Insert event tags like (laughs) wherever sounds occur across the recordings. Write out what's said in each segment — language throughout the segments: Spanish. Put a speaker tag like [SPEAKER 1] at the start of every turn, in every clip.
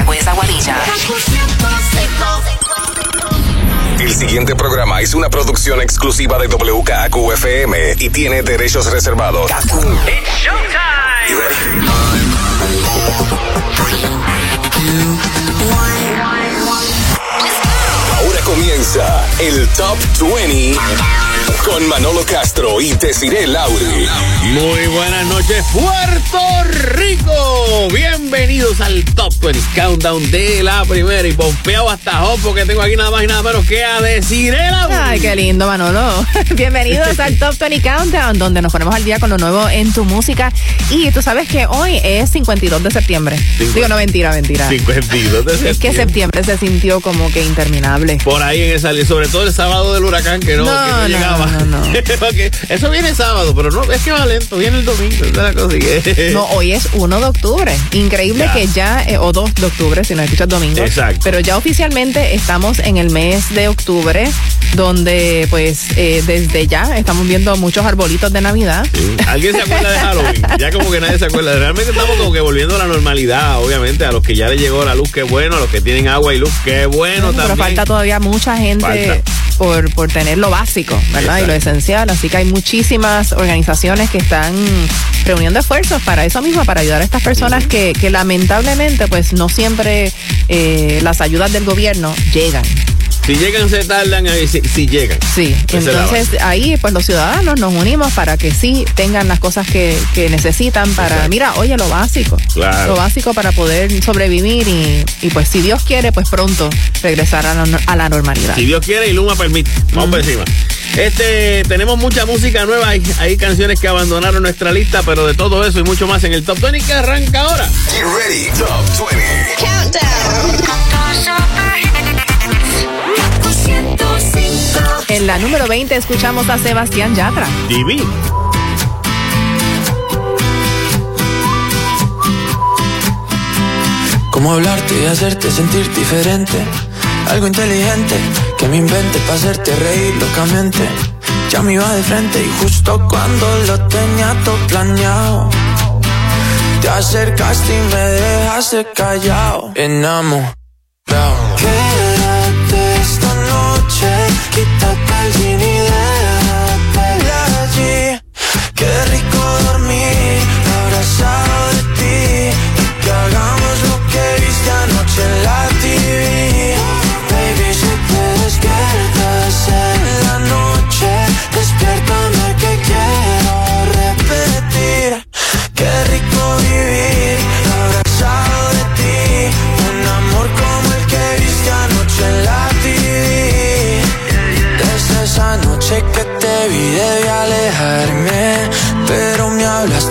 [SPEAKER 1] Mayagüez Aguadilla.
[SPEAKER 2] El siguiente programa es una producción exclusiva de WKQFM y tiene derechos reservados. Ahora comienza el Top 20 con Manolo Castro y Desiree Lauri.
[SPEAKER 3] Muy buenas noches, Puerto Rico. Bienvenidos al Top 20 Countdown de la primera y pompeado hasta home porque tengo aquí nada más y nada menos que a decir el
[SPEAKER 4] Ay, qué lindo, Manolo. (laughs) Bienvenidos al Top 20 Countdown, donde nos ponemos al día con lo nuevo en tu música. Y tú sabes que hoy es 52 de septiembre. Digo, no, mentira, mentira.
[SPEAKER 3] 52 de septiembre.
[SPEAKER 4] Es que septiembre se sintió como que interminable.
[SPEAKER 3] Por ahí en esa, sobre todo el sábado del huracán que no,
[SPEAKER 4] No,
[SPEAKER 3] que no
[SPEAKER 4] no,
[SPEAKER 3] llegaba.
[SPEAKER 4] no, no. (laughs)
[SPEAKER 3] Porque eso viene sábado, pero no, es que va lento, viene el domingo. la cosa (laughs)
[SPEAKER 4] No, hoy es 1 de octubre. Increíble
[SPEAKER 3] Ya.
[SPEAKER 4] que ya, eh, o 2 de octubre, si nos escuchas domingo.
[SPEAKER 3] Exacto.
[SPEAKER 4] Pero ya oficialmente estamos en el mes de octubre, donde pues eh, desde ya estamos viendo muchos arbolitos de Navidad.
[SPEAKER 3] Sí. ¿Alguien se acuerda de Halloween? Ya como que nadie se acuerda. Realmente estamos como que volviendo a la normalidad, obviamente. A los que ya le llegó la luz, qué bueno. A los que tienen agua y luz, qué bueno
[SPEAKER 4] Pero
[SPEAKER 3] también.
[SPEAKER 4] falta todavía mucha gente
[SPEAKER 3] Falta.
[SPEAKER 4] Por, por tener lo básico, ¿verdad? Y lo esencial. Así que hay muchísimas organizaciones que están reuniendo esfuerzos para eso mismo, para ayudar a estas personas que, que lamentablemente pues no siempre eh, las ayudas del gobierno llegan.
[SPEAKER 3] Si llegan, se tardan. ahí, Si, si llegan.
[SPEAKER 4] Sí, entonces ahí pues los ciudadanos nos unimos para que sí tengan las cosas que, que necesitan para,
[SPEAKER 3] Exacto.
[SPEAKER 4] mira, oye, lo básico,
[SPEAKER 3] Claro.
[SPEAKER 4] lo básico para poder sobrevivir y, y pues si Dios quiere, pues pronto regresar a la, a la normalidad.
[SPEAKER 3] Si Dios quiere y Luma permite. Vamos por encima. Este, tenemos mucha música nueva. Hay, hay canciones que abandonaron nuestra lista, pero de todo eso y mucho más en el Top 20 que arranca ahora.
[SPEAKER 2] Get ready, Top 20.
[SPEAKER 4] En la número 20 escuchamos a Sebastián Yatra.
[SPEAKER 3] TV.
[SPEAKER 5] Cómo hablarte y hacerte sentir diferente. Algo inteligente que me invente para hacerte reír locamente. Ya me iba de frente y justo cuando lo tenía todo planeado. Te acercaste y me dejaste callado. Enamorado. Noche, quítate el jean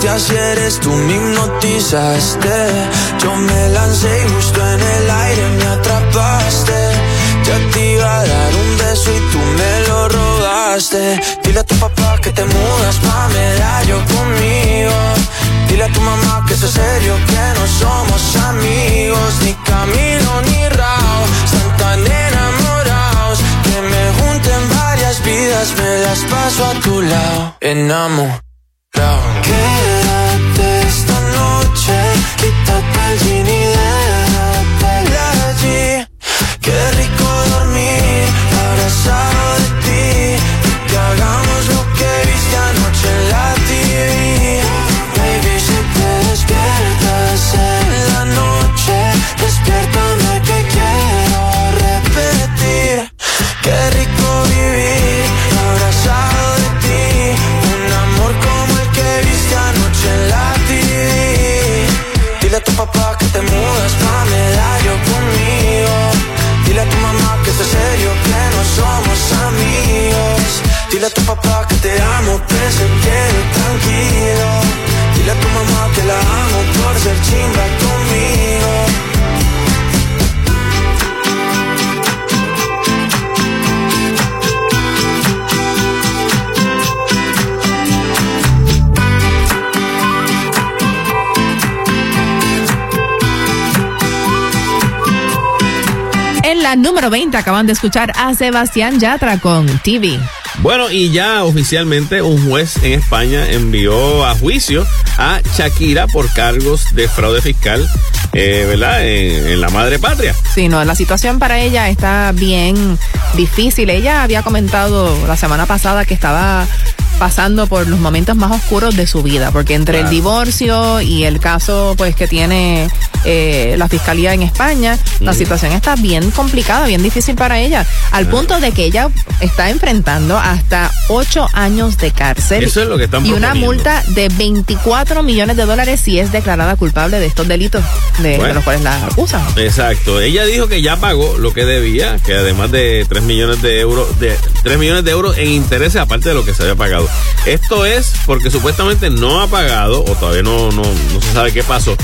[SPEAKER 5] así eres tú me hipnotizaste. Yo me lancé y justo en el aire me atrapaste. Ya te iba a dar un beso y tú me lo robaste. Dile a tu papá que te mudas pa' medallo conmigo. Dile a tu mamá que es serio que no somos amigos. Ni Camilo ni Rao Están tan enamorados. Que me junten varias vidas Me las paso a tu lado. Enamorado Quítate el Dile a tu papá que te amo, que se tranquilo Dile a tu mamá que la amo por ser chimba conmigo
[SPEAKER 4] En la número 20 acaban de escuchar a Sebastián Yatra con TV.
[SPEAKER 3] Bueno, y ya oficialmente un juez en España envió a juicio a Shakira por cargos de fraude fiscal, eh, ¿verdad? En, en, la madre patria.
[SPEAKER 4] Sí, no, la situación para ella está bien difícil. Ella había comentado la semana pasada que estaba pasando por los momentos más oscuros de su vida, porque entre claro. el divorcio y el caso pues que tiene eh, la fiscalía en España, mm. la situación está bien complicada, bien difícil para ella, al ah. punto de que ella está enfrentando hasta ocho años de cárcel
[SPEAKER 3] Eso es lo que están
[SPEAKER 4] y una multa de 24 millones de dólares si es declarada culpable de estos delitos de, bueno, de los cuales la acusan.
[SPEAKER 3] Exacto, ella dijo que ya pagó lo que debía, que además de 3 millones de euros, de 3 millones de euros en intereses aparte de lo que se había pagado. Esto es porque supuestamente no ha pagado, o todavía no, no, no se sabe qué pasó,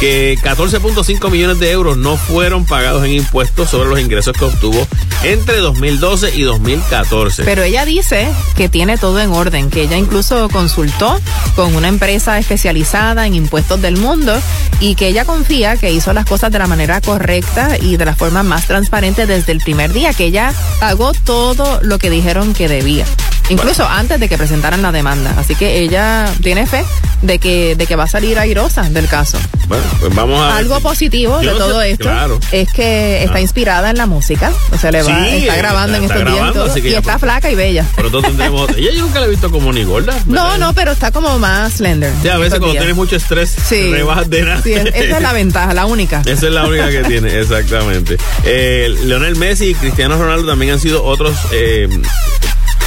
[SPEAKER 3] que 14.5 millones de euros no fueron pagados en impuestos sobre los ingresos que obtuvo entre 2012 y 2014.
[SPEAKER 4] Pero ella dice que tiene todo en orden, que ella incluso consultó con una empresa especializada en impuestos del mundo y que ella confía que hizo las cosas de la manera correcta y de la forma más transparente desde el primer día, que ella pagó todo lo que dijeron que debía. Incluso bueno. antes de que presentaran la demanda. Así que ella tiene fe de que, de que va a salir airosa del caso.
[SPEAKER 3] Bueno, pues vamos a
[SPEAKER 4] Algo positivo
[SPEAKER 3] Yo
[SPEAKER 4] de todo
[SPEAKER 3] sé,
[SPEAKER 4] esto
[SPEAKER 3] claro.
[SPEAKER 4] es que está
[SPEAKER 3] Ah.
[SPEAKER 4] inspirada en la música. O sea, le va,
[SPEAKER 3] Sí,
[SPEAKER 4] está grabando
[SPEAKER 3] está-
[SPEAKER 4] en estos días y todo, está
[SPEAKER 3] por-
[SPEAKER 4] flaca y bella.
[SPEAKER 3] Pronto tendremos. (laughs) Ella yo nunca la he visto como ni gorda.
[SPEAKER 4] No, no, pero está como más slender.
[SPEAKER 3] Sí, a veces cuando
[SPEAKER 4] días.
[SPEAKER 3] tienes mucho estrés,
[SPEAKER 4] Sí.
[SPEAKER 3] rebajas de nada.
[SPEAKER 4] Sí, es- esa es la (laughs) ventaja, la única.
[SPEAKER 3] Esa es la única que tiene, exactamente. Eh, Leonel Messi y Cristiano Ronaldo también han sido otros eh,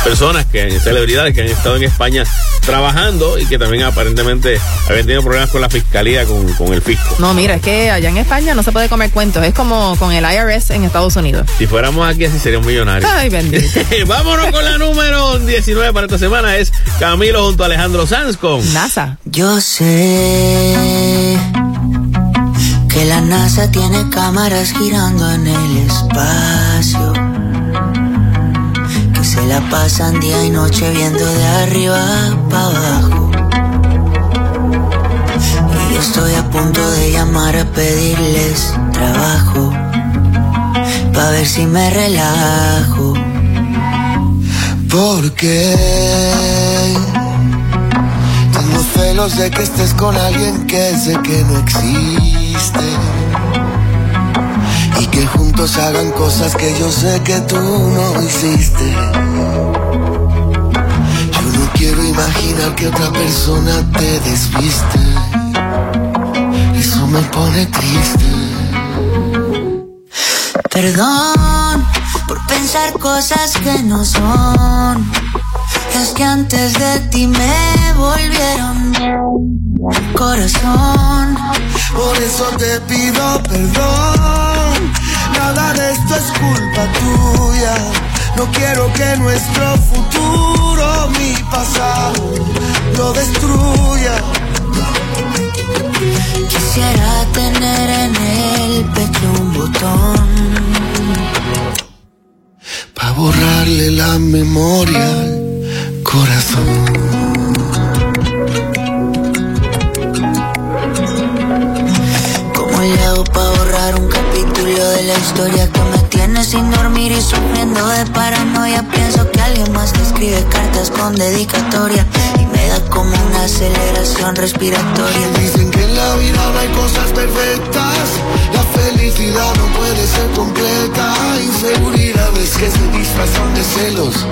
[SPEAKER 3] personas que celebridades que han estado en España trabajando y que también aparentemente habían tenido problemas con la fiscalía, con, con el fisco.
[SPEAKER 4] No, mira, es que allá en España no se puede comer cuentos. Es como con el IRS en Estados Unidos.
[SPEAKER 3] Si fuéramos aquí así seríamos millonarios.
[SPEAKER 4] Ay, bendito. (laughs)
[SPEAKER 3] Vámonos con la número 19 para esta semana. Es Camilo junto a Alejandro Sanz con
[SPEAKER 4] NASA.
[SPEAKER 6] Yo sé que la NASA tiene cámaras girando en el espacio. Se la pasan día y noche viendo de arriba para abajo. Y yo estoy a punto de llamar a pedirles trabajo. Pa' ver si me relajo.
[SPEAKER 7] Porque tengo celos de que estés con alguien que sé que no existe. Y que juntos hagan cosas que yo sé que tú no hiciste. Yo no quiero imaginar que otra persona te desviste. Eso me pone triste.
[SPEAKER 6] Perdón por pensar cosas que no son. Es que antes de ti me volvieron corazón.
[SPEAKER 7] Por eso te pido perdón. Nada de esto es culpa tuya. No quiero que nuestro futuro, mi pasado, lo destruya.
[SPEAKER 6] Quisiera tener en el pecho un botón.
[SPEAKER 7] Pa' borrarle la memoria al corazón.
[SPEAKER 6] ¿Cómo le hago pa' borrar un capítulo de la historia que me tiene sin dormir y sufriendo de paranoia? Pienso que alguien más le escribe cartas con dedicatoria y me da como una aceleración respiratoria.
[SPEAKER 7] Dicen que en la vida no hay cosas perfectas. La felicidad no puede ser completa. Inseguridades que se disfrazan de celos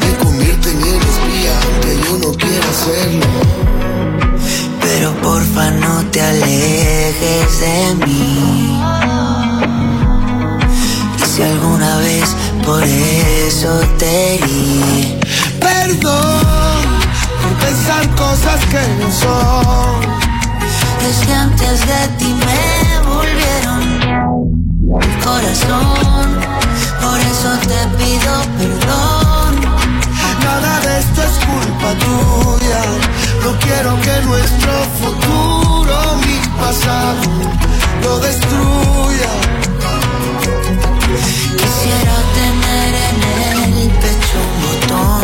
[SPEAKER 7] me convierten en espía aunque yo no quiera serlo.
[SPEAKER 6] Pero porfa no te alejes de mí. Si alguna vez por eso te herí,
[SPEAKER 7] Perdón por pensar cosas que no son.
[SPEAKER 6] es que antes de ti me volvieron el corazón. Por eso te pido perdón.
[SPEAKER 7] Nada de esto es culpa tuya. No quiero que nuestro futuro, mi pasado, lo destruya.
[SPEAKER 6] Quisiera tener en el pecho un botón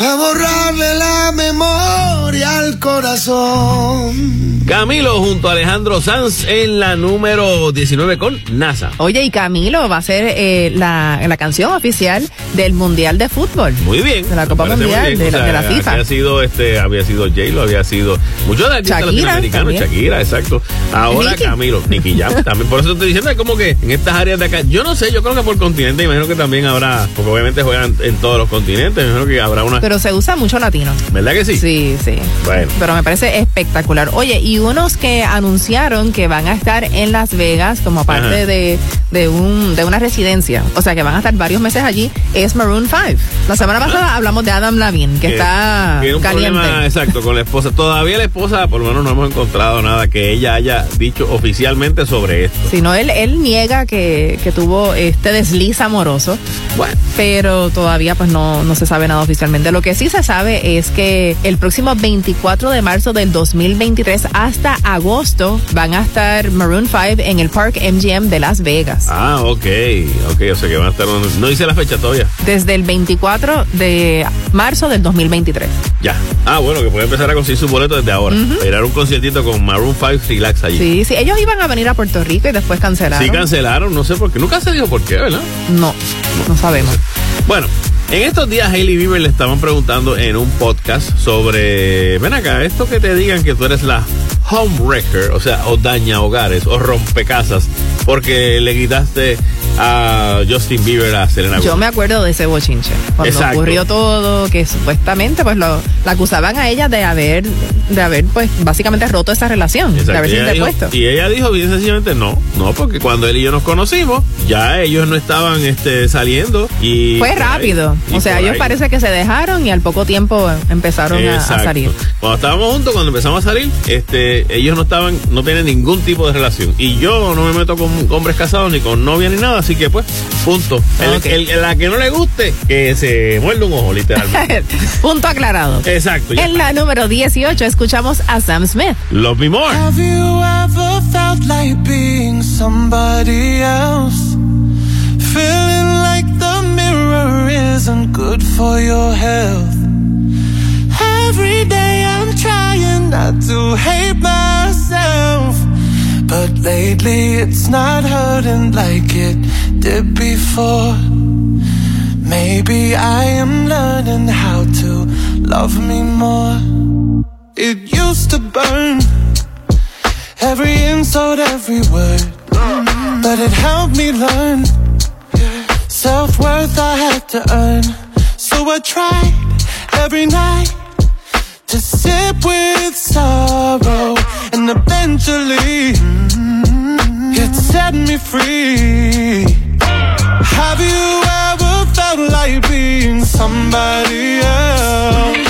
[SPEAKER 6] a borrarle la memoria al corazón.
[SPEAKER 3] Camilo junto a Alejandro Sanz en la número 19 con NASA.
[SPEAKER 4] Oye, y Camilo va a ser eh, la, la, canción oficial del Mundial de Fútbol.
[SPEAKER 3] Muy bien.
[SPEAKER 4] De la Copa Mundial, de la- de la FIFA.
[SPEAKER 3] Había sido, este, había sido J-Lo, había sido muchos de artistas latinoamericanos. Shakira, exacto. Ahora. Camilo, Nicky Jam también. Por eso estoy diciendo, es como que en estas áreas de acá, yo no sé, yo creo que por continente, imagino que también habrá, porque obviamente juegan en todos los continentes, imagino que habrá una.
[SPEAKER 4] Pero se usa mucho latino.
[SPEAKER 3] ¿Verdad que sí?
[SPEAKER 4] Sí, sí.
[SPEAKER 3] Bueno.
[SPEAKER 4] Pero me parece espectacular. Oye, y unos que anunciaron que van a estar en Las Vegas como parte de, de, un, de una residencia, o sea, que van a estar varios meses allí, es Maroon 5. La semana pasada hablamos de Adam Lavin, que,
[SPEAKER 3] Que
[SPEAKER 4] está
[SPEAKER 3] tiene un
[SPEAKER 4] caliente.
[SPEAKER 3] problema exacto con la esposa. Todavía la esposa, por lo menos no hemos encontrado nada que ella haya dicho oficialmente sobre esto.
[SPEAKER 4] Si no, él, él niega que, que tuvo este desliz amoroso,
[SPEAKER 3] Bueno,
[SPEAKER 4] pero todavía pues no, no se sabe nada oficialmente. Lo que sí se sabe es que el próximo 24 de marzo del 2023 hasta agosto van a estar Maroon 5 en el Park MGM de Las Vegas.
[SPEAKER 3] ah, ok, ok, o sea que van a estar. No dice la fecha todavía.
[SPEAKER 4] Desde el 24 de marzo del 2023.
[SPEAKER 3] Ya. Ah, bueno, que puede empezar a conseguir sus boletos desde ahora. Para ir a un conciertito con Maroon 5 Relax allí.
[SPEAKER 4] Sí, sí, ellos iban a venir a Puerto Rico y después cancelaron.
[SPEAKER 3] Sí cancelaron, no sé por qué. Nunca se dijo por qué, ¿verdad?
[SPEAKER 4] No, no sabemos.
[SPEAKER 3] Bueno, en estos días Hailey Bieber le estaban preguntando en un podcast sobre, ven acá, esto que te digan que tú eres la homewrecker, o sea, o daña hogares, o rompecasas, porque le quitaste a Justin Bieber a Selena
[SPEAKER 4] Yo me acuerdo de ese bochinche. Cuando
[SPEAKER 3] Exacto.
[SPEAKER 4] ocurrió todo, que supuestamente pues lo, la acusaban a ella de haber, de haber pues básicamente roto esa relación, de haberse
[SPEAKER 3] ella dijo-
[SPEAKER 4] interpuesto.
[SPEAKER 3] y ella dijo bien sencillamente no, no, porque cuando él y yo nos conocimos, ya ellos no estaban este, saliendo y...
[SPEAKER 4] Fue
[SPEAKER 3] ahí,
[SPEAKER 4] rápido. o sea, ellos
[SPEAKER 3] ahí.
[SPEAKER 4] parece que se dejaron y al poco tiempo empezaron a, salir.
[SPEAKER 3] Cuando estábamos juntos, cuando empezamos a salir, este, ellos no estaban, no tienen ningún tipo de relación. Y yo no me meto con hombres casados ni con novia ni nada, así que pues, punto. El,
[SPEAKER 4] Ok.
[SPEAKER 3] el- el- la que no le guste, que se muerde un ojo, literalmente. (laughs)
[SPEAKER 4] Punto aclarado.
[SPEAKER 3] Exacto.
[SPEAKER 4] En la número 18 escuchamos a Sam Smith.
[SPEAKER 3] Love me more.
[SPEAKER 8] Have you ever felt like being somebody else? Feeling like the mirror isn't good for your health. Every day I'm trying not to hate myself. But lately it's not hurting like it did before. Maybe I am learning how to love me more. It used to burn. Every insult, every word. But it helped me learn. Self worth I had to earn. So I tried every night to sip with sorrow. And eventually, it set me free. Have you ever felt like being somebody else?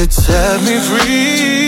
[SPEAKER 8] it set me free.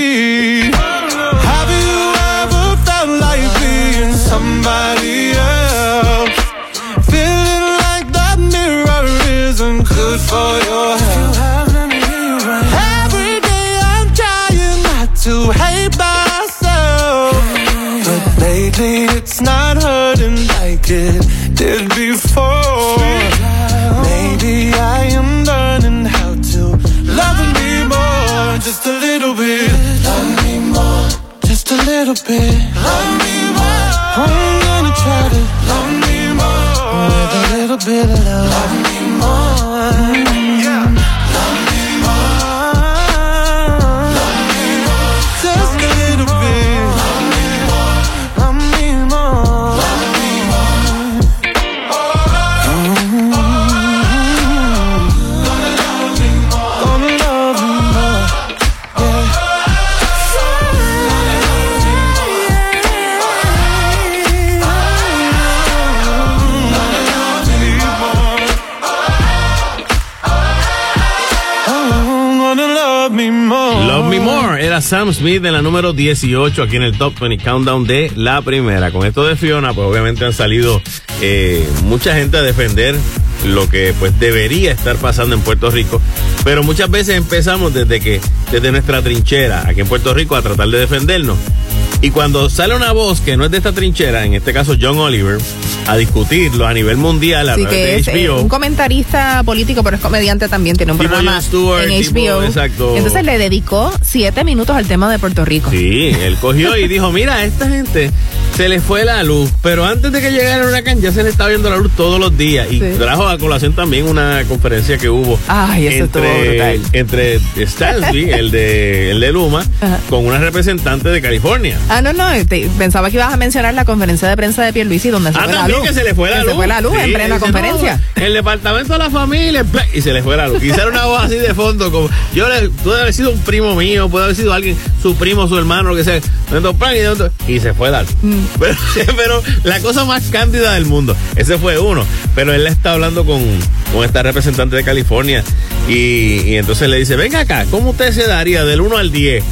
[SPEAKER 8] Bit of love.
[SPEAKER 3] Sam Smith en la número 18 aquí en el Top 20 Countdown de la primera. Con esto de Fiona, pues obviamente han salido eh, mucha gente a defender lo que pues debería estar pasando en Puerto Rico, pero muchas veces empezamos desde que desde nuestra trinchera aquí en Puerto Rico a tratar de defendernos. Y cuando sale una voz que no es de esta trinchera, en este caso John Oliver, a discutirlo a nivel mundial a
[SPEAKER 4] Así
[SPEAKER 3] través
[SPEAKER 4] que es eh,
[SPEAKER 3] HBO.
[SPEAKER 4] un comentarista político, pero es comediante también, tiene un
[SPEAKER 3] Tipo
[SPEAKER 4] programa
[SPEAKER 3] Stewart,
[SPEAKER 4] en
[SPEAKER 3] tipo,
[SPEAKER 4] HBO.
[SPEAKER 3] exacto.
[SPEAKER 4] Entonces le dedicó siete minutos al tema de Puerto Rico.
[SPEAKER 3] Sí, él cogió y dijo, mira, a esta gente se les fue la luz, pero antes de que llegara el huracán ya se le estaba viendo la luz todos los días. Y
[SPEAKER 4] Sí.
[SPEAKER 3] trajo a colación también una conferencia que hubo
[SPEAKER 4] Ay, eso estuvo
[SPEAKER 3] entre, entre Stansby, el de, el de Luma,
[SPEAKER 4] Ajá.
[SPEAKER 3] con una representante de California.
[SPEAKER 4] Ah, no, no, te- pensaba que ibas a mencionar la conferencia de prensa de Pierluisi donde se
[SPEAKER 3] Ah,
[SPEAKER 4] fue la luz.
[SPEAKER 3] que se le fue la
[SPEAKER 4] Que
[SPEAKER 3] luz.
[SPEAKER 4] Se fue la luz
[SPEAKER 3] Sí,
[SPEAKER 4] en plena
[SPEAKER 3] dice,
[SPEAKER 4] conferencia.
[SPEAKER 3] "No, el departamento de la familia, y se le fue la luz. Y sale una voz así de fondo, como yo le, puede haber sido un primo mío, puede haber sido alguien, su primo, su hermano, lo que sea. Y, se fue la luz.
[SPEAKER 4] Mm.
[SPEAKER 3] Pero, (laughs) pero la cosa más cándida del mundo, ese fue uno. Pero él está hablando con, con esta representante de California y, y entonces le dice, venga acá, ¿cómo usted se daría del 1 al 10?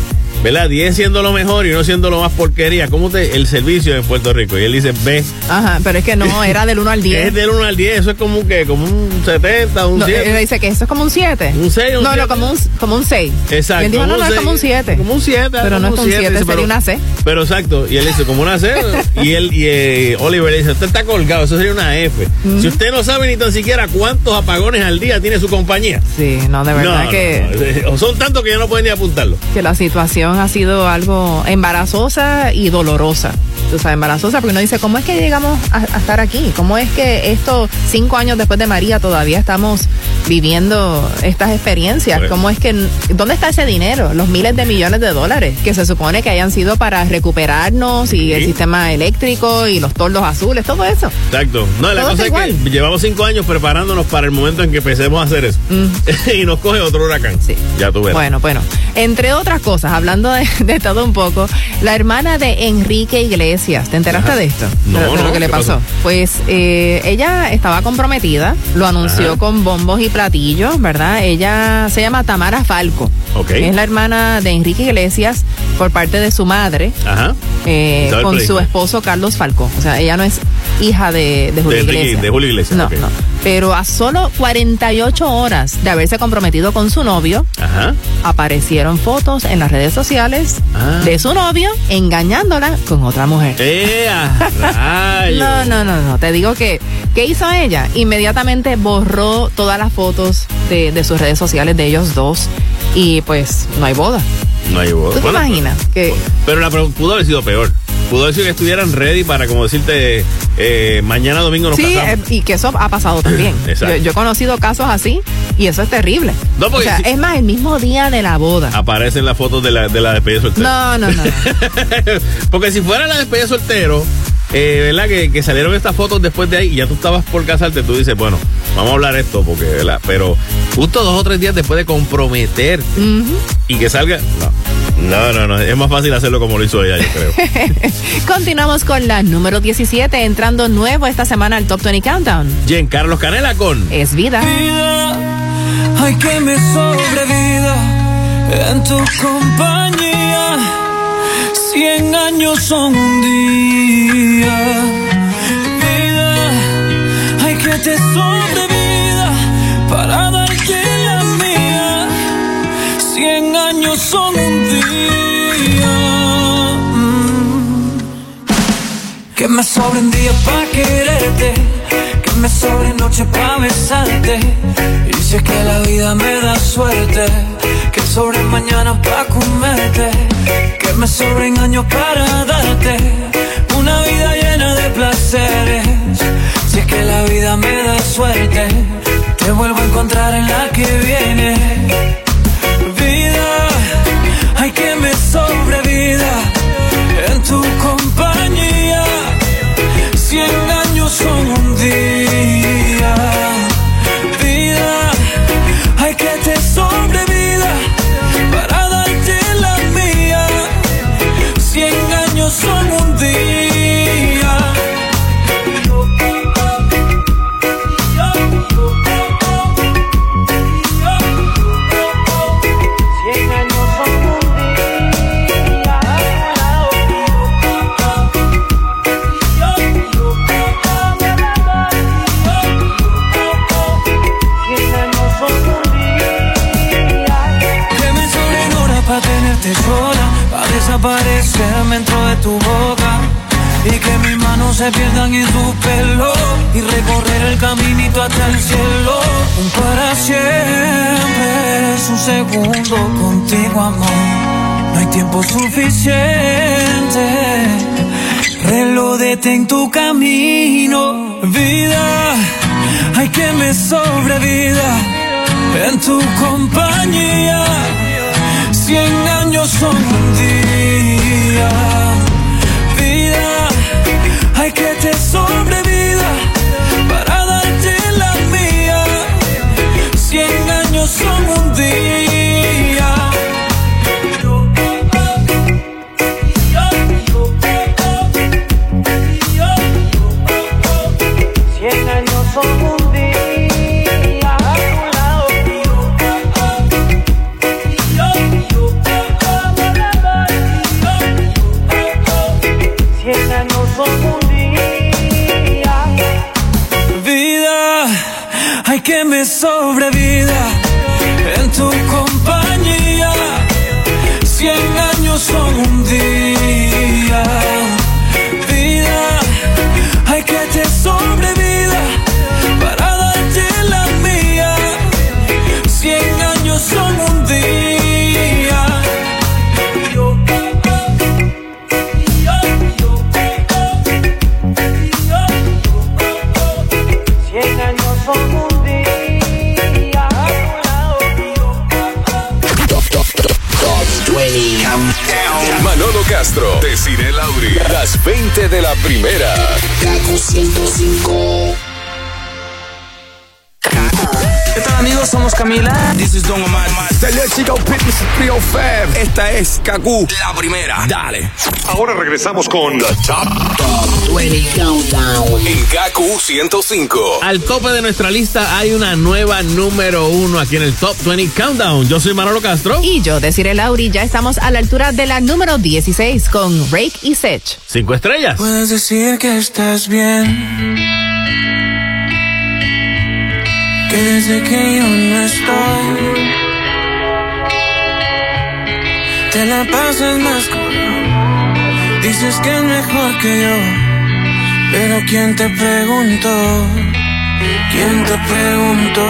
[SPEAKER 3] ¿Verdad? 10 siendo lo mejor y no siendo lo más porquería. ¿Cómo usted, el servicio en Puerto Rico? Y él dice, B.
[SPEAKER 4] Ajá, pero es que no, (laughs) era del 1 al 10.
[SPEAKER 3] Es del 1 al 10, eso es como que como un 70, un
[SPEAKER 4] No,
[SPEAKER 3] 7.
[SPEAKER 4] él dice que eso es como un 7.
[SPEAKER 3] Un seis, un
[SPEAKER 4] No,
[SPEAKER 3] siete.
[SPEAKER 4] no, como un, como un 6.
[SPEAKER 3] Exacto.
[SPEAKER 4] Y él dijo, no,
[SPEAKER 3] como
[SPEAKER 4] no,
[SPEAKER 3] un
[SPEAKER 4] es como un
[SPEAKER 3] seis,
[SPEAKER 4] 7.
[SPEAKER 3] Como un 7.
[SPEAKER 4] Pero no es un 7,
[SPEAKER 3] Dice,
[SPEAKER 4] sería una C.
[SPEAKER 3] Pero exacto, y él dice, como una C. (laughs) y él, y eh, Oliver le dice, usted está colgado, eso sería una F. Si usted no sabe ni tan siquiera cuántos apagones al día tiene su compañía.
[SPEAKER 4] Sí, no, de verdad
[SPEAKER 3] no,
[SPEAKER 4] que,
[SPEAKER 3] no, (laughs) Son tantos que ya no pueden ni apuntarlo.
[SPEAKER 4] que la situación ha sido algo embarazosa y dolorosa. O sea, embarazosa porque uno dice, ¿cómo es que llegamos a, a estar aquí? ¿Cómo es que esto, cinco años después de María, todavía estamos viviendo estas experiencias?
[SPEAKER 3] Pues.
[SPEAKER 4] ¿Cómo es que, dónde está ese dinero? Los miles de millones de dólares que se supone que hayan sido para recuperarnos y el sistema eléctrico y los toldos azules, todo eso.
[SPEAKER 3] Exacto. No, la cosa es que llevamos cinco años preparándonos para el momento en que empecemos a hacer eso. (laughs) y nos coge otro huracán.
[SPEAKER 4] Mm. Sí.
[SPEAKER 3] Ya tú verás.
[SPEAKER 4] Bueno, bueno. Entre otras cosas, hablando de, (laughs) de todo un poco, la hermana de Enrique Iglesias, ¿te enteraste
[SPEAKER 3] Ajá.
[SPEAKER 4] de esto?
[SPEAKER 3] No,
[SPEAKER 4] de, de
[SPEAKER 3] no,
[SPEAKER 4] lo que le
[SPEAKER 3] ¿qué
[SPEAKER 4] pasó.
[SPEAKER 3] pasó?
[SPEAKER 4] Pues eh, ella estaba comprometida, lo anunció
[SPEAKER 3] Ajá.
[SPEAKER 4] con bombos y platillos, ¿verdad? Ella se llama Tamara Falco.
[SPEAKER 3] Ok.
[SPEAKER 4] Es la hermana de Enrique Iglesias por parte de su madre.
[SPEAKER 3] Ajá.
[SPEAKER 4] eh, con su esposo Carlos Falco. O sea, ella no es hija de, de Julio
[SPEAKER 3] De Enrique-
[SPEAKER 4] Iglesias.
[SPEAKER 3] de Julio Iglesias,
[SPEAKER 4] no. Pero a solo 48 horas de haberse comprometido con su novio,
[SPEAKER 3] Ajá.
[SPEAKER 4] aparecieron fotos en las redes sociales
[SPEAKER 3] Ah.
[SPEAKER 4] de su novio engañándola con otra mujer.
[SPEAKER 3] ¡Eh, a rayos! (laughs)
[SPEAKER 4] No, no, no, no. Te digo que, ¿qué hizo ella? Inmediatamente borró todas las fotos de, de sus redes sociales de ellos dos y pues no hay boda.
[SPEAKER 3] No hay boda.
[SPEAKER 4] ¿Tú te
[SPEAKER 3] Bueno,
[SPEAKER 4] imaginas que
[SPEAKER 3] Pero la pro- pudo haber sido peor. Pudo sido que estuvieran ready para, como decirte, eh, mañana domingo nos
[SPEAKER 4] sí,
[SPEAKER 3] casamos.
[SPEAKER 4] eh, y que eso ha pasado también. (clears throat)
[SPEAKER 3] Exacto.
[SPEAKER 4] Yo, yo he conocido casos así y eso es terrible.
[SPEAKER 3] No,
[SPEAKER 4] o sea,
[SPEAKER 3] si-
[SPEAKER 4] es más, el mismo día de la boda.
[SPEAKER 3] Aparecen las fotos de la, de la despedida soltera.
[SPEAKER 4] No, no, no. no. (laughs)
[SPEAKER 3] Porque si fuera la despedida soltero, eh, ¿verdad? Que, que salieron estas fotos después de ahí y ya tú estabas por casarte, tú dices, bueno, vamos a hablar esto, porque, ¿verdad? Pero justo dos o tres días después de comprometerte y que salga, no. No, no, no, es más fácil hacerlo como lo hizo ella, yo creo. (laughs)
[SPEAKER 4] Continuamos con la número 17, entrando nuevo esta semana al Top 20 Countdown.
[SPEAKER 3] Giancarlo Canela con
[SPEAKER 4] Es vida.
[SPEAKER 5] vida, hay que me sobrevida en tu compañía. Cien años son un día. Vida, hay que te sobrevida para. Cien años son un día. Mm. Que me sobren días para quererte, que me sobren noches para besarte. Y si es que la vida me da suerte, que sobren mañana para comerte, que me sobren años para darte una vida llena de placeres. Si es que la vida me da suerte, te vuelvo a encontrar en la que viene. Desaparecerme dentro de tu boca. Y que mis manos se pierdan en tu pelo y recorrer el caminito hasta el cielo. Un para siempre un segundo contigo, amor. No hay tiempo suficiente. Reloj en tu camino, vida. Hay que me sobrevida en tu compañía. Cien años son un día. Vida, hay que te sobrevida para darte la mía. Cien años son un día.
[SPEAKER 2] Castro, Desiree Lauri, las 20 de la primera.
[SPEAKER 9] Kaku 105. Somos Camila. This is Don Omar.
[SPEAKER 10] Salut Chico Pitney 305. Esta es Kaku.
[SPEAKER 9] La primera.
[SPEAKER 10] Dale.
[SPEAKER 2] Ahora regresamos con The Top
[SPEAKER 6] 20 Countdown.
[SPEAKER 2] en KQ 105.
[SPEAKER 3] Al tope de nuestra lista hay una nueva número uno aquí en el Top 20 Countdown. Yo soy Manolo Castro.
[SPEAKER 4] Y yo, deciré Lauri, ya estamos a la altura de la número 16 con Rake y Sech.
[SPEAKER 3] Cinco estrellas.
[SPEAKER 5] Puedes decir que estás bien. Que desde que yo no estoy, te la pasas más con Dices que es mejor que yo. Pero ¿quién te preguntó? ¿Quién te preguntó?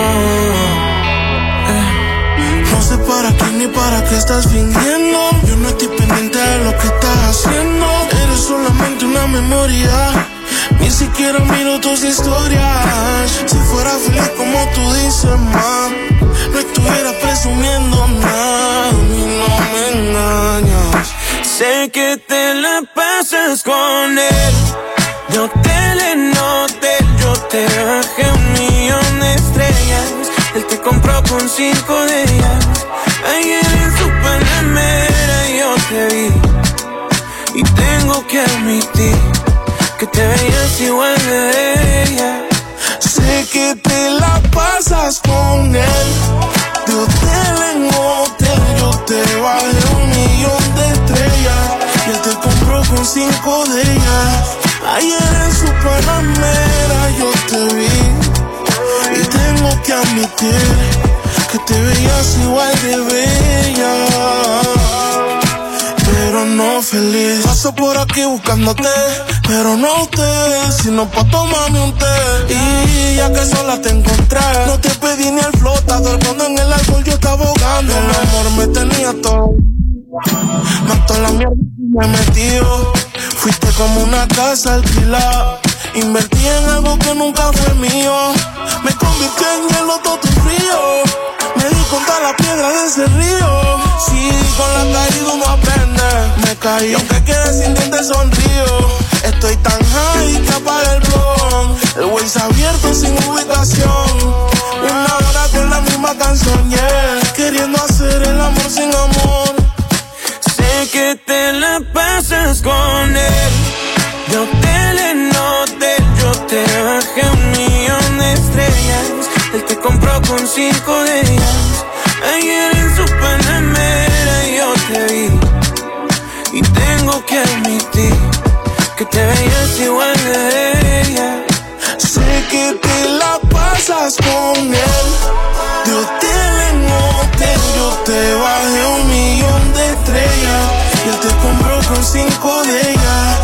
[SPEAKER 5] Eh.
[SPEAKER 11] No sé para quién ni para qué estás fingiendo. Yo no estoy pendiente de lo que estás haciendo. Eres solamente una memoria. Ni siquiera miro tus historias. Si fuera feliz como tú dices, ma, no estuviera presumiendo nada. Y no me engañas.
[SPEAKER 5] Sé que te la pasas con él. Yo te le noté, yo te bajé un millón de estrellas. Él te compró con cinco de ellas. Ayer en su panamera yo te vi. Y tengo que admitir te veías igual de ella.
[SPEAKER 11] Sé que te la pasas con él. De hotel en hotel, yo te bajé un millón de estrellas. Y él te compró con cinco de ellas. Ayer en su panamera yo te vi. Y tengo que admitir que te veías igual de bella pero no feliz. Paso por aquí buscándote, pero no te, sino pa' tomarme un té. Y ya que sola te encontré, no te pedí ni el flotador cuando en el alcohol yo estaba ahogando. El amor me tenía todo. Mató la mierda que me metió. Fuiste como una casa alquilada. Invertí en algo que nunca fue mío. Me convirtió en hielo todo tu frío. Me di contra la piedra de ese río. Sí, con la caída uno aprende. Me caí, aunque quede sin dientes sonrío. Estoy tan high que apaga el blog. El Waze abierto sin ubicación. Una hora con la misma canción, yeah. Queriendo hacer el amor sin amor.
[SPEAKER 5] Sé que te la pasas con él. Yo te le noté, te bajé un millón de estrellas. Él te compró con cinco de ellas. Ayer en su panamera yo te vi. Y tengo que admitir que te veías igual de ella.
[SPEAKER 11] Sé que te la pasas con él. De hotel en hotel yo te bajé un millón de estrellas. Él te compró con cinco de ellas.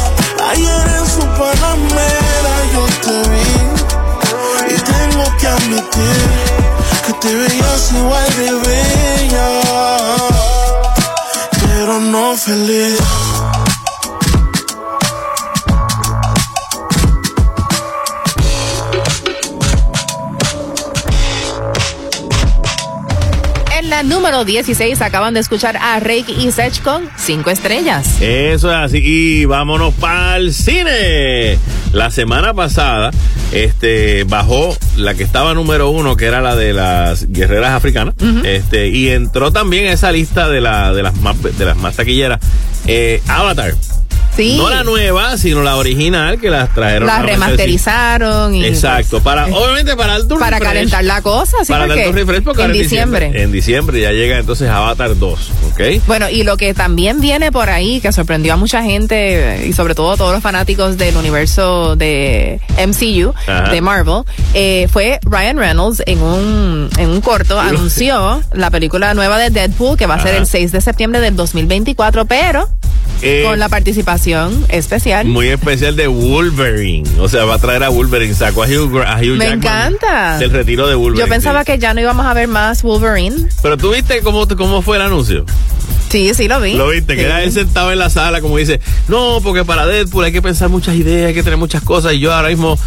[SPEAKER 11] Ayer en su panamera.
[SPEAKER 12] Invité, que te veías igual de bella, pero no feliz.
[SPEAKER 4] En la número 16 acaban de escuchar a Rake y Sech con 5 estrellas.
[SPEAKER 3] Eso es así. Y vámonos para el cine. La semana pasada, este, bajó la que estaba número uno, que era la de las guerreras africanas. Este, y entró también esa lista de la, de las más, de las más taquilleras. eh, Avatar.
[SPEAKER 4] Sí.
[SPEAKER 3] No la nueva, sino la original que las trajeron.
[SPEAKER 4] La
[SPEAKER 3] nuevamente al
[SPEAKER 4] remasterizaron y
[SPEAKER 3] Exacto, para, (laughs) obviamente para el
[SPEAKER 4] para calentar la cosa, sí,
[SPEAKER 3] para el refresh porque
[SPEAKER 4] en diciembre.
[SPEAKER 3] En diciembre ya llega entonces Avatar 2, ¿ok?
[SPEAKER 4] Bueno, y lo que también viene por ahí, que sorprendió a mucha gente, y sobre todo a todos los fanáticos del universo de MCU,
[SPEAKER 3] Ajá.
[SPEAKER 4] de Marvel, eh, fue Ryan Reynolds en un, en un corto, anunció la película nueva de Deadpool, que va a ser
[SPEAKER 3] Ajá.
[SPEAKER 4] el 6 de septiembre del 2024, pero
[SPEAKER 3] Eh,
[SPEAKER 4] con la participación especial.
[SPEAKER 3] muy especial de Wolverine. O sea, va a traer a Wolverine. Sacó a Hugh, a Hugh
[SPEAKER 4] Me
[SPEAKER 3] Jackman
[SPEAKER 4] encanta.
[SPEAKER 3] Del retiro de Wolverine.
[SPEAKER 4] Yo pensaba
[SPEAKER 3] sí.
[SPEAKER 4] que ya no íbamos a ver más Wolverine.
[SPEAKER 3] Pero tú viste cómo, cómo fue el anuncio.
[SPEAKER 4] Sí, sí lo vi.
[SPEAKER 3] Lo viste, que
[SPEAKER 4] Sí.
[SPEAKER 3] era él sentado en la sala, como dice, no, porque para Deadpool hay que pensar muchas ideas, hay que tener muchas cosas, y yo ahora mismo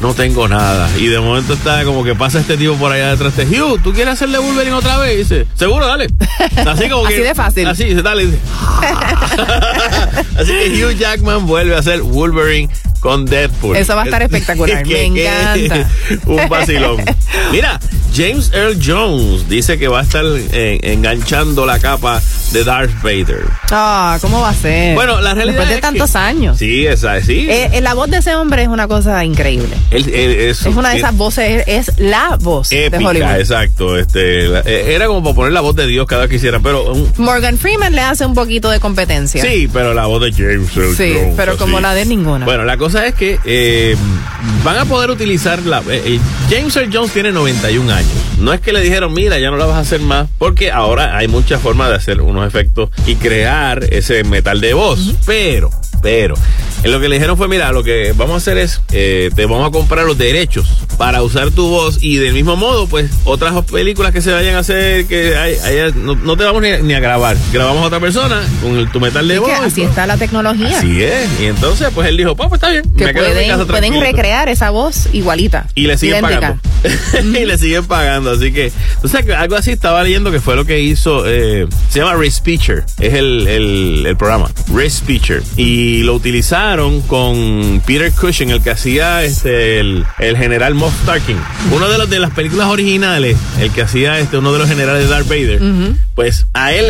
[SPEAKER 3] no tengo nada. Y de momento está como que pasa este tipo por allá detrás de Hugh, ¿tú quieres hacerle Wolverine otra vez? Y dice, seguro, dale. (laughs) Así como que.
[SPEAKER 4] Así de fácil.
[SPEAKER 3] Así, dice, dale. dice. (laughs) (laughs) así que Hugh Jackman vuelve a ser Wolverine con Deadpool.
[SPEAKER 4] Eso va a estar espectacular, me encanta. (laughs)
[SPEAKER 3] Un vacilón. Mira, James Earl Jones dice que va a estar eh, enganchando la capa de Darth Vader.
[SPEAKER 4] Ah, ¿cómo va a ser?
[SPEAKER 3] Bueno, la realidad
[SPEAKER 4] Después de
[SPEAKER 3] es
[SPEAKER 4] tantos
[SPEAKER 3] que-
[SPEAKER 4] años.
[SPEAKER 3] Sí, esa, sí.
[SPEAKER 4] Eh, eh, la voz de ese hombre es una cosa increíble.
[SPEAKER 3] Es,
[SPEAKER 4] Es una de esas voces, es, la voz de
[SPEAKER 3] épica,
[SPEAKER 4] Hollywood.
[SPEAKER 3] exacto. Este, la- era como para poner la voz de Dios cada vez que hiciera, pero un-
[SPEAKER 4] Morgan Freeman le hace un poquito de competencia.
[SPEAKER 3] sí, pero la voz de James Earl
[SPEAKER 4] Sí,
[SPEAKER 3] Jones,
[SPEAKER 4] pero como la de ninguna.
[SPEAKER 3] Bueno, la cosa es que eh, van a poder utilizar la. eh, eh, James Earl Jones tiene 91 años. No es que le dijeron, mira, ya no la vas a hacer más, porque ahora hay muchas formas de hacer unos efectos y crear ese metal de voz. Pero, pero, en lo que le dijeron fue, mira, lo que vamos a hacer es, eh, te vamos a comprar los derechos para usar tu voz y del mismo modo, pues, otras películas que se vayan a hacer, que hay- no, no te vamos ni, ni a grabar. Grabamos a otra persona con el- tu metal de voz.
[SPEAKER 4] así está la tecnología.
[SPEAKER 3] Así es. Y entonces, pues él dijo, pues, pues está bien.
[SPEAKER 4] que
[SPEAKER 3] me
[SPEAKER 4] pueden,
[SPEAKER 3] casa
[SPEAKER 4] pueden
[SPEAKER 3] tranquilo".
[SPEAKER 4] recrear esa voz igualita.
[SPEAKER 3] Y le siguen
[SPEAKER 4] idéntica.
[SPEAKER 3] pagando. (laughs) y le siguen pagando. Así que, o sea, que algo así estaba leyendo que fue lo que hizo. eh, se llama Respeecher. Es el, el, el programa. Respeecher. Y lo utilizaron con Peter Cushing, el que hacía este, el, el general Moff Tarkin. Uno de los de las películas originales, el que hacía este, uno de los generales de Darth Vader. Pues a él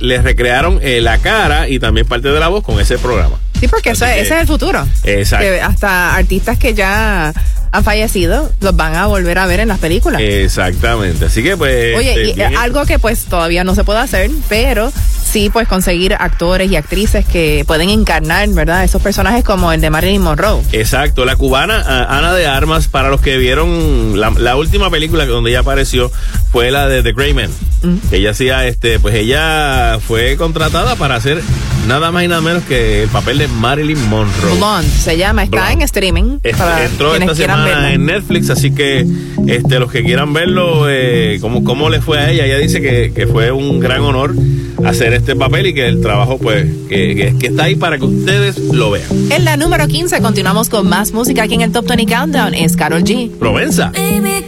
[SPEAKER 3] le, recrearon eh, la cara y también parte de la voz con ese programa.
[SPEAKER 4] Sí, porque eso,
[SPEAKER 3] que-
[SPEAKER 4] ese es el futuro.
[SPEAKER 3] Exacto.
[SPEAKER 4] Que hasta artistas que ya han fallecido los van a volver a ver en las películas.
[SPEAKER 3] Exactamente. Así que, pues.
[SPEAKER 4] Oye,
[SPEAKER 3] este,
[SPEAKER 4] y, eh,
[SPEAKER 3] bien-
[SPEAKER 4] algo que pues todavía no se puede hacer, pero sí pues conseguir actores y actrices que pueden encarnar, ¿verdad? Esos personajes como el de Marilyn Monroe.
[SPEAKER 3] Exacto, la cubana Ana de Armas, para los que vieron la, la última película donde ella apareció, fue la de The Grey Man. Que ella hacía, este, pues ella fue contratada para hacer nada más y nada menos que el papel de Marilyn Monroe.
[SPEAKER 4] Blonde se llama, está
[SPEAKER 3] Blonde.
[SPEAKER 4] en streaming
[SPEAKER 3] Este,
[SPEAKER 4] para
[SPEAKER 3] entró esta semana
[SPEAKER 4] verla.
[SPEAKER 3] en Netflix, así que este, los que quieran verlo, eh, cómo, cómo le fue a ella, ella dice que, que fue un gran honor hacer este papel y que el trabajo, pues, que, que- que está ahí para que ustedes lo vean.
[SPEAKER 4] En la número 15 continuamos con más música aquí en el Top 20 Countdown. Es Carol G.
[SPEAKER 3] Provenza.
[SPEAKER 13] Baby,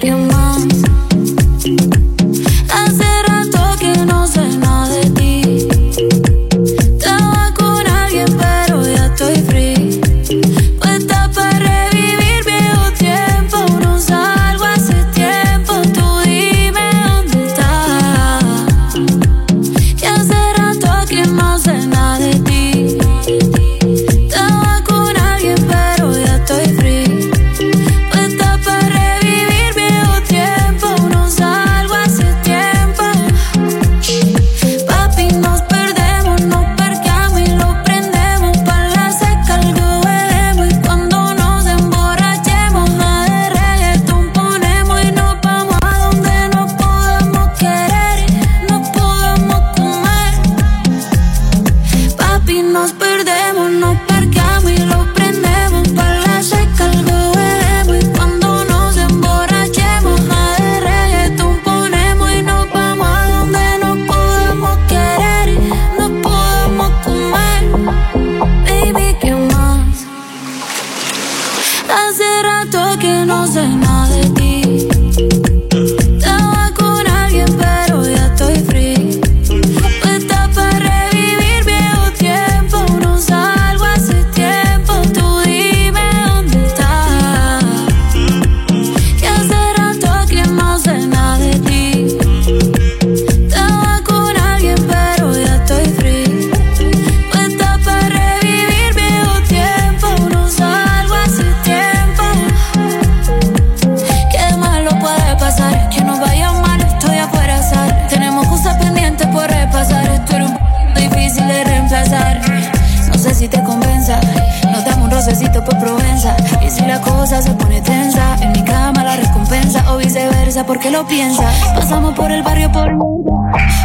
[SPEAKER 13] cosa se pone tensa, en mi cama la recompensa o viceversa, porque lo piensas. Pasamos por el barrio por.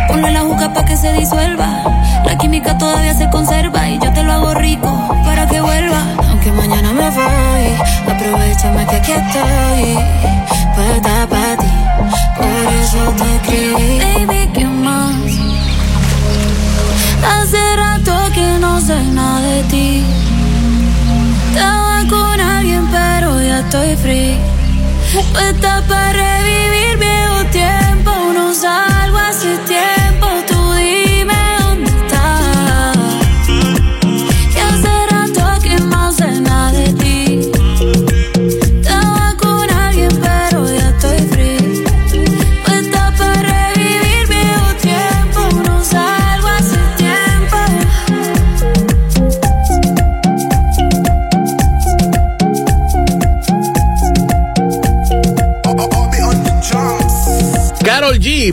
[SPEAKER 13] Ponlo en la juca pa' que se disuelva. La química todavía se conserva y yo te lo hago rico para que vuelva. Aunque mañana me voy, aprovechame que aquí estoy. Puesta para ti, por eso te escribí. Baby, ¿qué más? Hace rato que no sé nada de ti. Estoy free. Puesta para revivir viejo tiempo. No salgo hace tiempo.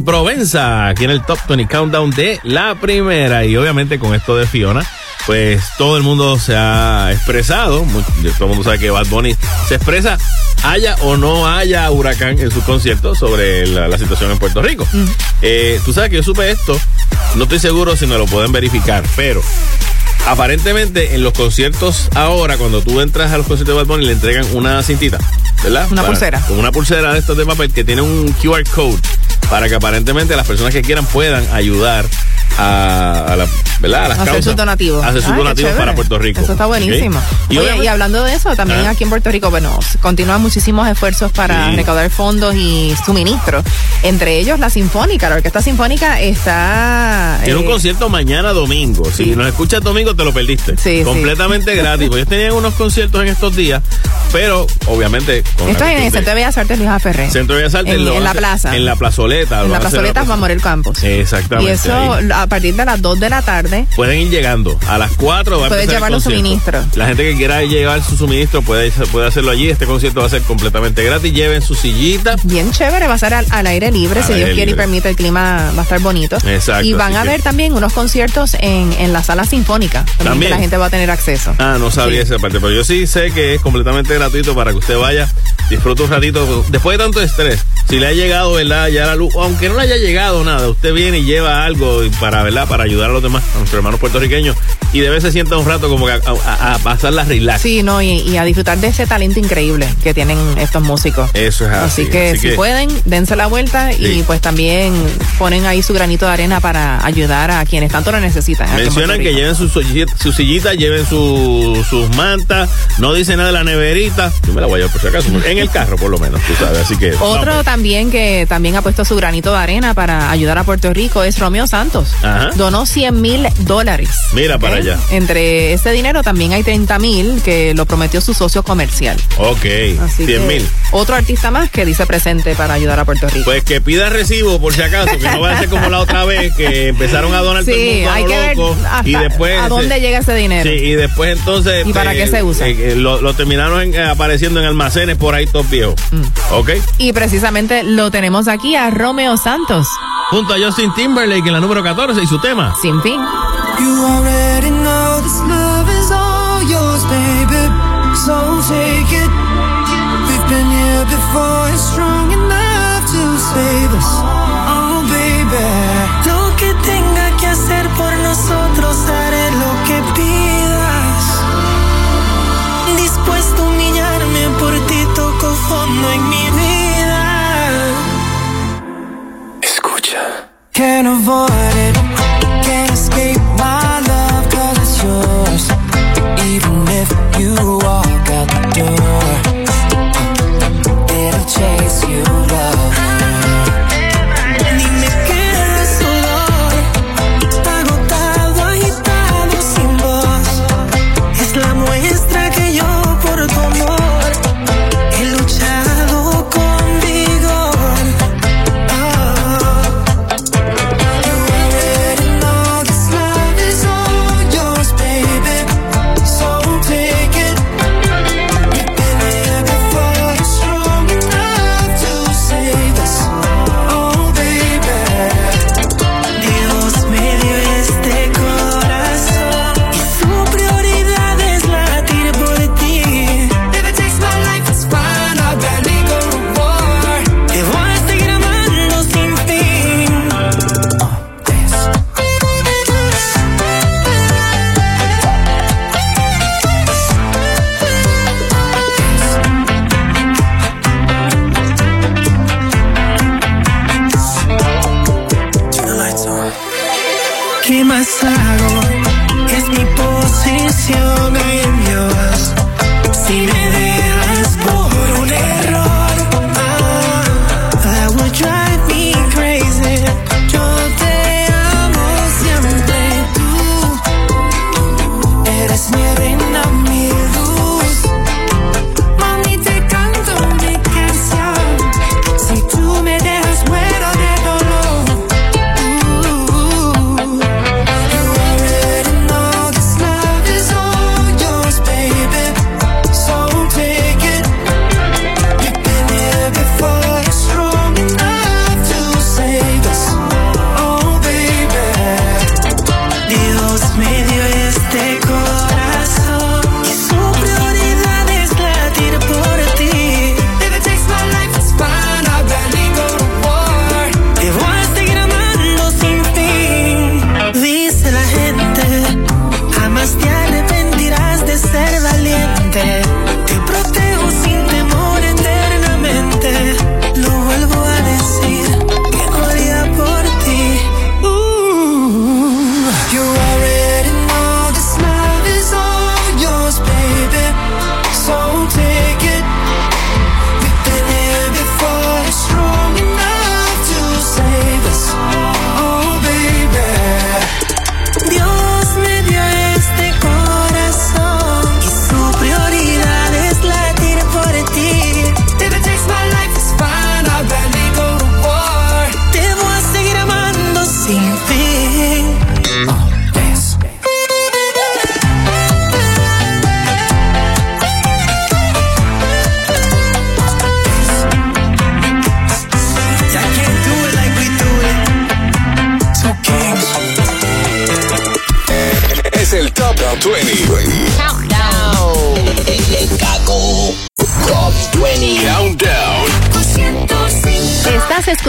[SPEAKER 3] Provenza, aquí en el Top 20 Countdown de la primera. Y obviamente con esto de Fiona, pues todo el mundo se ha expresado. Todo el mundo sabe que Bad Bunny se expresa, haya o no haya huracán en sus conciertos sobre la, la situación en Puerto Rico. Eh, Tú sabes que yo supe esto, no estoy seguro si me lo pueden verificar, pero aparentemente en los conciertos ahora, cuando tú entras a los conciertos de Bad Bunny, le entregan una cintita, ¿verdad?
[SPEAKER 4] Una pulsera.
[SPEAKER 3] Con una pulsera de estos de papel que tiene un QR code para que aparentemente las personas que quieran puedan ayudar a, a la, ¿verdad? a las
[SPEAKER 4] hacer
[SPEAKER 3] causas.
[SPEAKER 4] sus donativos.
[SPEAKER 3] Hacer sus
[SPEAKER 4] Ay,
[SPEAKER 3] donativos para Puerto Rico.
[SPEAKER 4] Eso está buenísimo.
[SPEAKER 3] Y
[SPEAKER 4] Oye,
[SPEAKER 3] obviamente-
[SPEAKER 4] y hablando de eso, también
[SPEAKER 3] Ah.
[SPEAKER 4] aquí en Puerto Rico, bueno, continúan muchísimos esfuerzos para
[SPEAKER 3] Sí.
[SPEAKER 4] recaudar fondos y suministros. Entre ellos la Sinfónica, la Orquesta Sinfónica está...
[SPEAKER 3] Tiene un
[SPEAKER 4] eh,
[SPEAKER 3] concierto mañana domingo. Si
[SPEAKER 4] sí.
[SPEAKER 3] nos escuchas domingo, te lo perdiste.
[SPEAKER 4] Sí.
[SPEAKER 3] Completamente (laughs) gratis. Pues ellos tenían unos conciertos en estos días, pero obviamente. con
[SPEAKER 4] Esto es en el Centro de Bellas Artes Luis Ferré.
[SPEAKER 3] Centro de Bellas Artes
[SPEAKER 4] En, la plaza.
[SPEAKER 3] En la plazoleta.
[SPEAKER 4] En la plazoleta Juan Morel Campos.
[SPEAKER 3] Exactamente.
[SPEAKER 4] Y eso. A partir de las 2 de la tarde.
[SPEAKER 3] Pueden ir llegando. A las 4 va a el
[SPEAKER 4] llevar los suministros.
[SPEAKER 3] La gente que quiera llevar su suministro puede, puede hacerlo allí. Este concierto va a ser completamente gratis. Lleven su sillita.
[SPEAKER 4] Bien chévere, va a ser al, al aire libre,
[SPEAKER 3] Al
[SPEAKER 4] si Dios quiere y permite, el clima va a estar bonito.
[SPEAKER 3] Exacto,
[SPEAKER 4] Y van a
[SPEAKER 3] que-
[SPEAKER 4] haber también unos conciertos en, en la sala sinfónica, también,
[SPEAKER 3] También.
[SPEAKER 4] que la gente va a tener acceso.
[SPEAKER 3] Ah, no sabía
[SPEAKER 4] Sí.
[SPEAKER 3] esa parte, pero yo sí sé que es completamente gratuito para que usted vaya, disfrute un ratito. Después de tanto estrés, si le ha llegado, ¿verdad? Ya la luz, aunque no le haya llegado nada, usted viene y lleva algo y para, ¿verdad? Para ayudar a los demás, a nuestros hermanos puertorriqueños, y de vez se sienta un rato como que a, a- a pasar la relax.
[SPEAKER 4] Sí, no, y, y a disfrutar de ese talento increíble que tienen estos músicos.
[SPEAKER 3] Eso es así.
[SPEAKER 4] Así que
[SPEAKER 3] así
[SPEAKER 4] si
[SPEAKER 3] que-
[SPEAKER 4] pueden, dense la vuelta
[SPEAKER 3] Sí.
[SPEAKER 4] y pues también ponen ahí su granito de arena para ayudar a quienes tanto lo necesitan.
[SPEAKER 3] Mencionan que lleven su, sillita- su sillita, lleven su- sus mantas, no dice nada de la neverita. Yo me la voy a llevar por si acaso, en el carro por lo menos, tú sabes. Así que.
[SPEAKER 4] Otro
[SPEAKER 3] vamos.
[SPEAKER 4] también que también ha puesto su granito de arena para ayudar a Puerto Rico es Romeo Santos.
[SPEAKER 3] Ajá.
[SPEAKER 4] Donó 100 mil dólares.
[SPEAKER 3] Mira para allá.
[SPEAKER 4] Entre ese dinero también hay 30 mil que lo prometió su socio comercial.
[SPEAKER 3] Ok,
[SPEAKER 4] Así
[SPEAKER 3] 100
[SPEAKER 4] que
[SPEAKER 3] mil.
[SPEAKER 4] Otro artista más que dice presente para ayudar a Puerto Rico.
[SPEAKER 3] Pues que pida recibo por si acaso, que no vaya a ser como la otra vez que empezaron a donar todo el
[SPEAKER 4] sí,
[SPEAKER 3] mundo a
[SPEAKER 4] hay que ver
[SPEAKER 3] loco,
[SPEAKER 4] hasta
[SPEAKER 3] y después
[SPEAKER 4] a dónde
[SPEAKER 3] se-
[SPEAKER 4] llega ese dinero.
[SPEAKER 3] Sí, y después entonces
[SPEAKER 4] ¿Y para qué se usa?
[SPEAKER 3] eh, eh, lo, lo terminaron en- eh, apareciendo en almacenes por ahí todos viejos.
[SPEAKER 4] Mm.
[SPEAKER 3] ¿Ok?
[SPEAKER 4] Y precisamente lo tenemos aquí a Romeo Santos,
[SPEAKER 3] Junto a Justin Timberlake en la número 14 y su tema.
[SPEAKER 4] sin fin.
[SPEAKER 8] You already know this love is all yours, baby. So take it. We've been here before, it's strong
[SPEAKER 14] avoided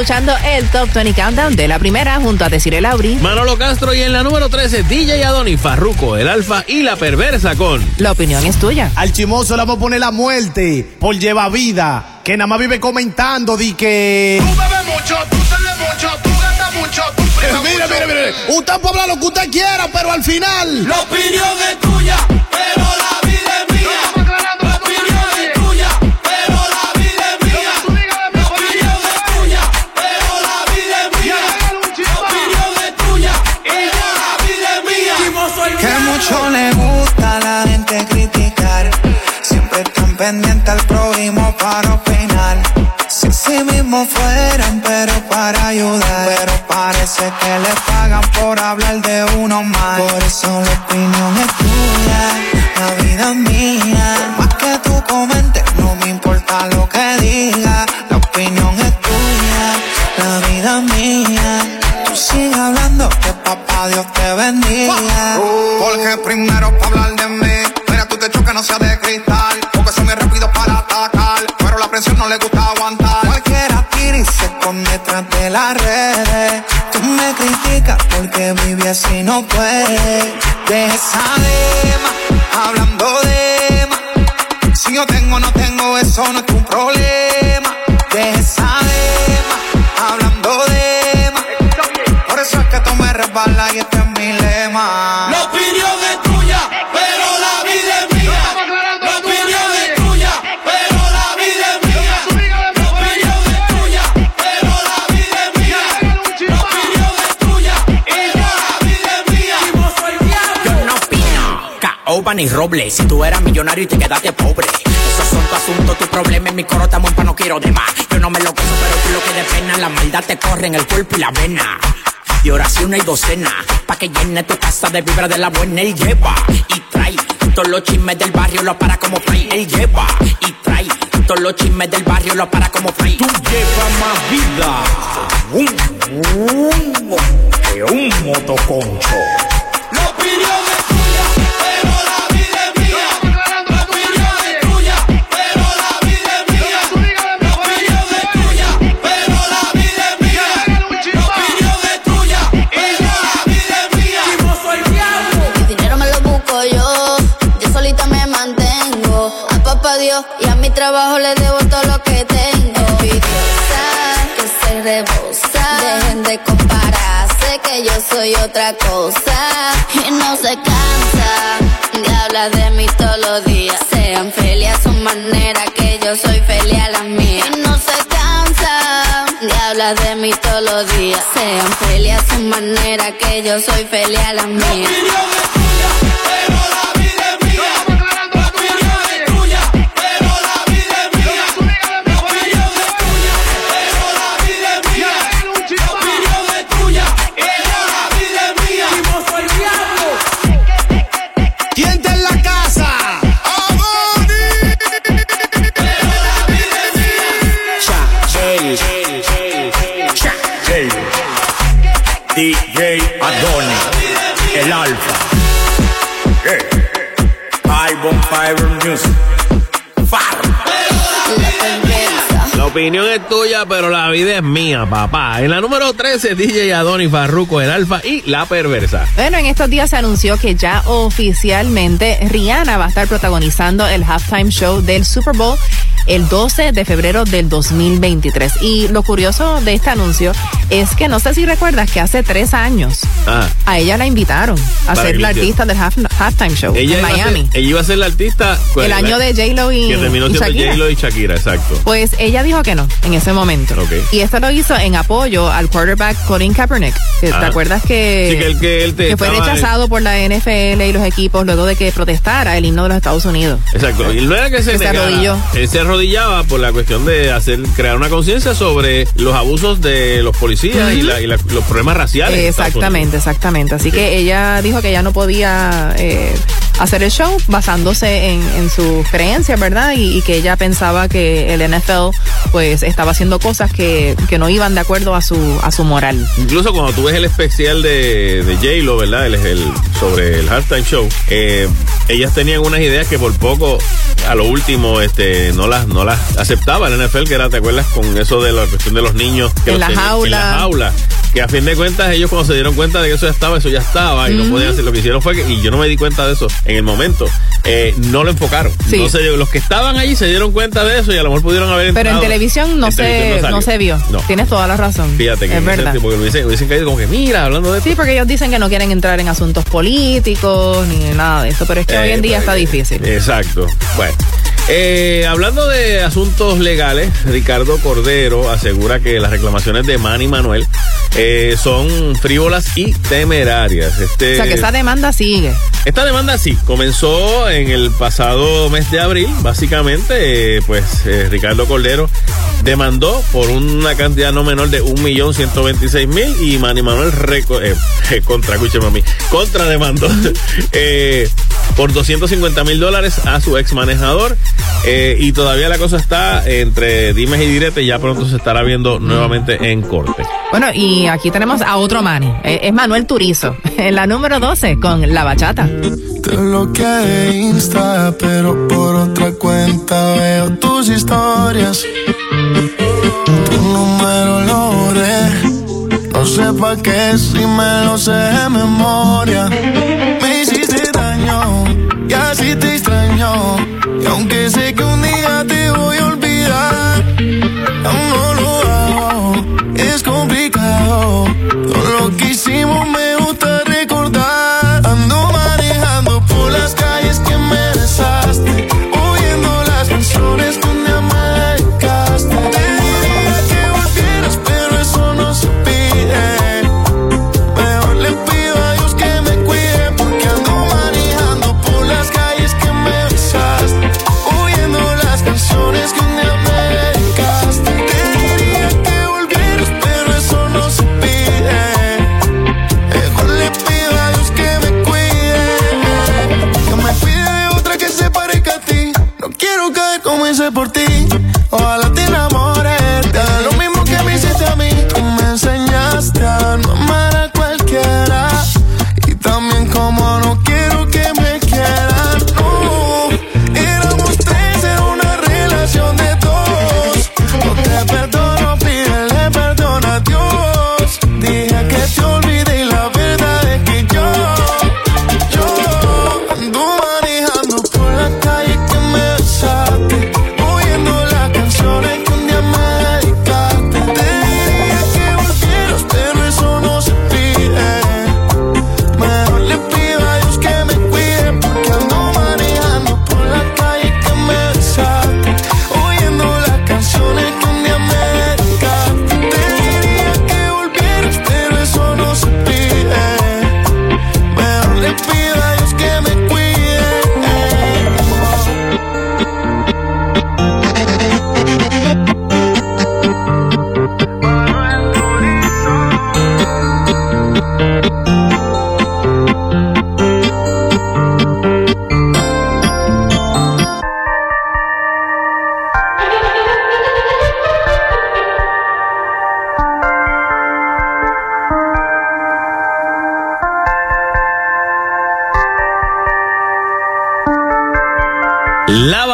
[SPEAKER 14] escuchando el Top 20 Countdown de la primera junto a Desiree Lauri.
[SPEAKER 3] Manolo Castro y en la número 13, DJ Adoni, Farruco, el Alfa y la Perversa con
[SPEAKER 14] La opinión es tuya.
[SPEAKER 15] Al chimoso le vamos a poner la muerte por lleva vida. Que nada más vive comentando di que.
[SPEAKER 16] Tú bebes mucho, tú sales mucho, tú gastas mucho, tú primas
[SPEAKER 15] Mire,
[SPEAKER 16] mucho.
[SPEAKER 15] mire, mire. Usted puede hablar lo que usted quiera, pero al final.
[SPEAKER 16] La opinión es tuya, pero la
[SPEAKER 17] Pendientes al prójimo para opinar. Si sí mismo fueran, pero para ayudar. Pero parece que le pagan por hablar de uno más. Por eso la opinión es tuya, la vida es mía. Más que tú comentes, no me importa lo que digas. La opinión es tuya, la vida es mía. Tú sigue hablando, que papá Dios te bendiga. Porque primero para hablar de mí, mira tú te chocas, no seas de cristal. Presión no le gusta aguantar. Cualquiera tira y se esconde detrás de las redes. Tú me criticas porque vive así no puede. Deja esa dema, hablando de más. Si yo tengo o no tengo, eso no es tu problema. Deja esa dema, hablando de más. Por eso es que tú me resbalas y este es mi lema.
[SPEAKER 16] La opinión
[SPEAKER 18] ni roble. Si tú eras millonario y te quedaste pobre. Esos son tu asunto, tu problema. En mi coro estamos pa' no quiero de más. Yo no me lo gozo, pero tú lo que de pena. La maldad te corre en el cuerpo y la vena. Y oración y docena. Pa' que llene tu casa de vibra de la buena. Él lleva y trae. Todos los chismes del barrio lo para como fray. Él lleva y trae. Todos los chismes del barrio lo para como fray. Tú llevas más vida. que un motoconcho.
[SPEAKER 19] Y a mi trabajo le debo todo lo que tengo. Envidiosa, que se rebosa, dejen de compararse, que yo soy otra cosa y no se cansa de hablar de mí todos los días. Sean feliz a su manera, que yo soy feliz a la mía. Y no se cansa de hablar de mí todos los días. Sean feliz a su manera, que yo soy feliz a la mía.
[SPEAKER 15] ¿Quién
[SPEAKER 3] opinión es tuya, pero la vida es mía, papá. En la número 13, DJ Adonis Farruko, el Alfa y La Perversa.
[SPEAKER 4] Bueno, en estos días se anunció que ya oficialmente Rihanna va a estar protagonizando el halftime show del Super Bowl el 12 de febrero del 2023. Y lo curioso de este anuncio es que no sé si recuerdas que hace tres años
[SPEAKER 3] Ah.
[SPEAKER 4] a ella la invitaron a
[SPEAKER 3] Para
[SPEAKER 4] ser la artista del half- halftime show
[SPEAKER 3] Ella
[SPEAKER 4] en
[SPEAKER 3] ser,
[SPEAKER 4] Miami.
[SPEAKER 3] ella iba a ser la artista.
[SPEAKER 4] El año de J-Lo y,
[SPEAKER 3] Que terminó
[SPEAKER 4] y Shakira.
[SPEAKER 3] J-Lo y Shakira, exacto.
[SPEAKER 4] Pues ella dijo que no en ese momento. Y esto lo hizo en apoyo al quarterback Colin Kaepernick. que ¿Te
[SPEAKER 3] Ah.
[SPEAKER 4] acuerdas que,
[SPEAKER 3] Sí,
[SPEAKER 4] fue rechazado por la NFL y los equipos luego de que protestara el himno de los Estados Unidos?
[SPEAKER 3] Exacto. Y no era que se
[SPEAKER 4] Que se
[SPEAKER 3] negara,
[SPEAKER 4] arrodilló.
[SPEAKER 3] Él se arrodillaba por la cuestión de hacer crear una conciencia sobre los abusos de los policías y, la- y la- los problemas raciales.
[SPEAKER 4] Exactamente, exactamente. Así que ella dijo que ya no podía eh, hacer el show basándose en, en sus creencias, ¿verdad? Y, y que ella pensaba que el NFL pues estaba haciendo cosas que, que no iban de acuerdo a su, a su moral.
[SPEAKER 3] Incluso cuando tú ves el especial de, de J-Lo, ¿verdad? El, el- sobre el halftime show, eh, ellas tenían unas ideas que por poco, a lo último, este, no las, no las aceptaba el NFL, que era, ¿te acuerdas? Con eso de la cuestión de los niños. Que
[SPEAKER 4] En
[SPEAKER 3] los
[SPEAKER 4] la
[SPEAKER 3] tenían-
[SPEAKER 4] jaula.
[SPEAKER 3] En la jaula. Que a fin de cuentas ellos cuando se dieron cuenta de que eso ya estaba, eso ya estaba y no podían hacer. Lo que hicieron fue que, y yo no me di cuenta de eso en el momento, eh, no lo enfocaron.
[SPEAKER 4] Sí.
[SPEAKER 3] No se- los que estaban allí se dieron cuenta de eso y a lo mejor pudieron haber
[SPEAKER 4] Pero en
[SPEAKER 3] entrado.
[SPEAKER 4] televisión no,
[SPEAKER 3] En
[SPEAKER 4] se,
[SPEAKER 3] televisión
[SPEAKER 4] no, se vio.
[SPEAKER 3] No.
[SPEAKER 4] Tienes toda la razón.
[SPEAKER 3] Fíjate que
[SPEAKER 4] es verdad.
[SPEAKER 3] sentido, porque hubiesen, hubiesen caído como que, mira, hablando de
[SPEAKER 4] Sí, porque ellos dicen que no quieren entrar en asuntos políticos ni nada de eso, pero es que hoy en día está difícil.
[SPEAKER 3] Exacto. Bueno. Eh, hablando de asuntos legales, Ricardo Cordero asegura que las reclamaciones de Manny Manuel eh, son frívolas y temerarias. Este,
[SPEAKER 4] O sea, que esa demanda sigue.
[SPEAKER 3] esta demanda sí, comenzó en el pasado mes de abril, básicamente, eh, pues Ricardo Cordero demandó por una cantidad no menor de 1.126.000 y Manny Manuel (laughs) contra, escúcheme a mí, contrademandó (laughs) por 250 mil dólares a su ex manejador eh, y todavía la cosa está entre dimes y diretes, ya pronto se estará viendo nuevamente en corte.
[SPEAKER 4] Bueno, y aquí tenemos a otro Manny. Eh, Es Manuel Turizo, (laughs) en la número 12 con La Bachata.
[SPEAKER 12] Te bloqueé Insta, pero por otra cuenta veo tus historias. Tu número lo borré. No sé pa' qué si me lo sé de memoria.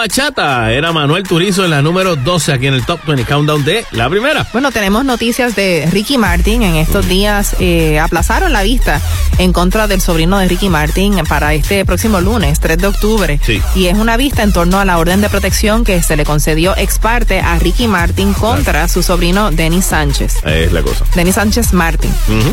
[SPEAKER 3] Bachata era Manuel Turizo en la número 12 aquí en el Top 20 Countdown de la primera.
[SPEAKER 4] Bueno, tenemos noticias de Ricky Martin. En estos días eh, aplazaron la vista en contra del sobrino de Ricky Martin para este próximo lunes, 3 de octubre.
[SPEAKER 3] Sí.
[SPEAKER 4] Y es una vista en torno a la orden de protección que se le concedió ex parte a Ricky Martin contra su sobrino Denis Sánchez.
[SPEAKER 3] Es la cosa.
[SPEAKER 4] Denis Sánchez Martin.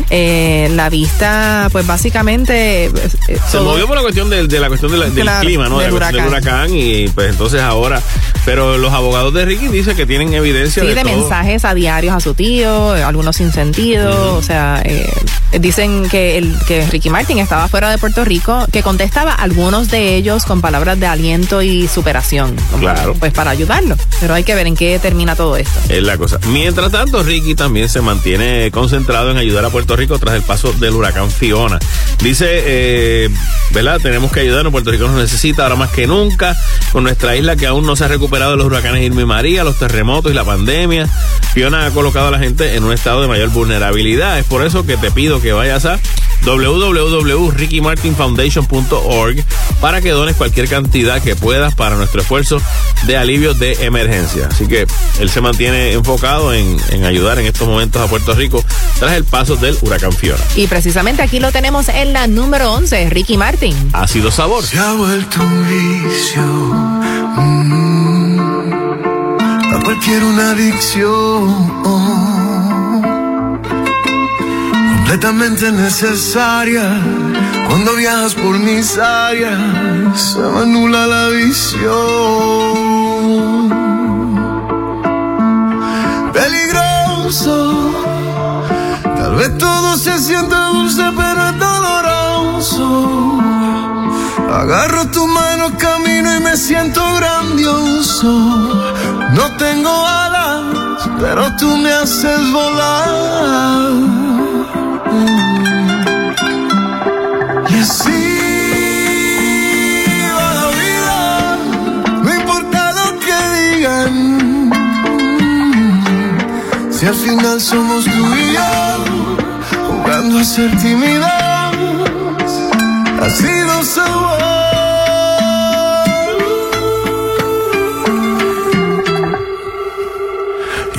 [SPEAKER 4] Eh, la vista, pues básicamente... eh, eh,
[SPEAKER 3] Se
[SPEAKER 4] todo-
[SPEAKER 3] movió por la cuestión del, de la cuestión de la- del
[SPEAKER 4] Claro,
[SPEAKER 3] clima, ¿no? De
[SPEAKER 4] del
[SPEAKER 3] la cuestión del huracán y pues entonces ahora, pero los abogados de Ricky dicen que tienen evidencia
[SPEAKER 4] Sí,
[SPEAKER 3] de,
[SPEAKER 4] de mensajes a diarios a su tío, eh, algunos sin sentido, o sea, eh, dicen que, el, que Ricky Martin estaba fuera de Puerto Rico, que contestaba algunos de ellos con palabras de aliento y superación, como,
[SPEAKER 3] Claro.
[SPEAKER 4] pues para ayudarlo, pero hay que ver en qué termina todo esto.
[SPEAKER 3] Es la cosa. Mientras tanto, Ricky también se mantiene concentrado en ayudar a Puerto Rico tras el paso del huracán Fiona. Dice, eh, ¿verdad? Tenemos que ayudarnos, Puerto Rico nos necesita ahora más que nunca, con nuestra isla que aún no se ha recuperado de los huracanes Irma y María, los terremotos y la pandemia. Fiona ha colocado a la gente en un estado de mayor vulnerabilidad. Es por eso que te pido que vayas a www.rickymartinfoundation.org para que dones cualquier cantidad que puedas para nuestro esfuerzo de alivio de emergencia. Así que él se mantiene enfocado en, en ayudar en estos momentos a Puerto Rico tras el paso del huracán Fiona.
[SPEAKER 4] Y precisamente aquí lo tenemos en la número 11, Ricky Martin.
[SPEAKER 3] Ha sido sabor.
[SPEAKER 7] Se ha vuelto un vicio. mm, a cualquier una adicción. Completamente necesaria. Cuando viajas por mis áreas, se me anula la visión. Peligroso. Tal vez todo se siente dulce, pero es doloroso. Agarro tu mano, camino y me siento grandioso. No tengo alas, pero tú me haces volar. Si al final somos y yo, jugando a ser tímidos, ha sido sabor.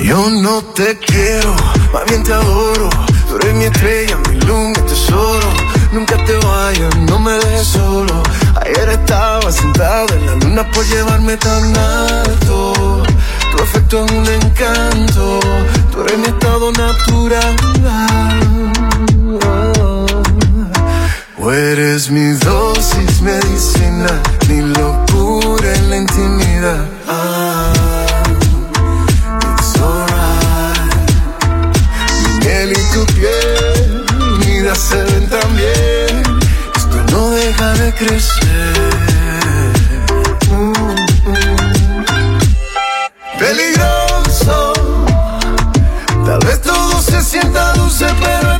[SPEAKER 7] Yo no te quiero, más bien te adoro. Tú eres mi estrella, mi mi tesoro. Nunca te vayas, no me dejes solo. Ayer estaba sentado en la luna por llevarme tan alto. Tu afecto es un encanto, tú eres mi estado natural. O eres mi dosis medicina, mi locura en la intimidad. Se ven también. Esto no deja de crecer. Peligroso. Tal vez todo se sienta dulce, pero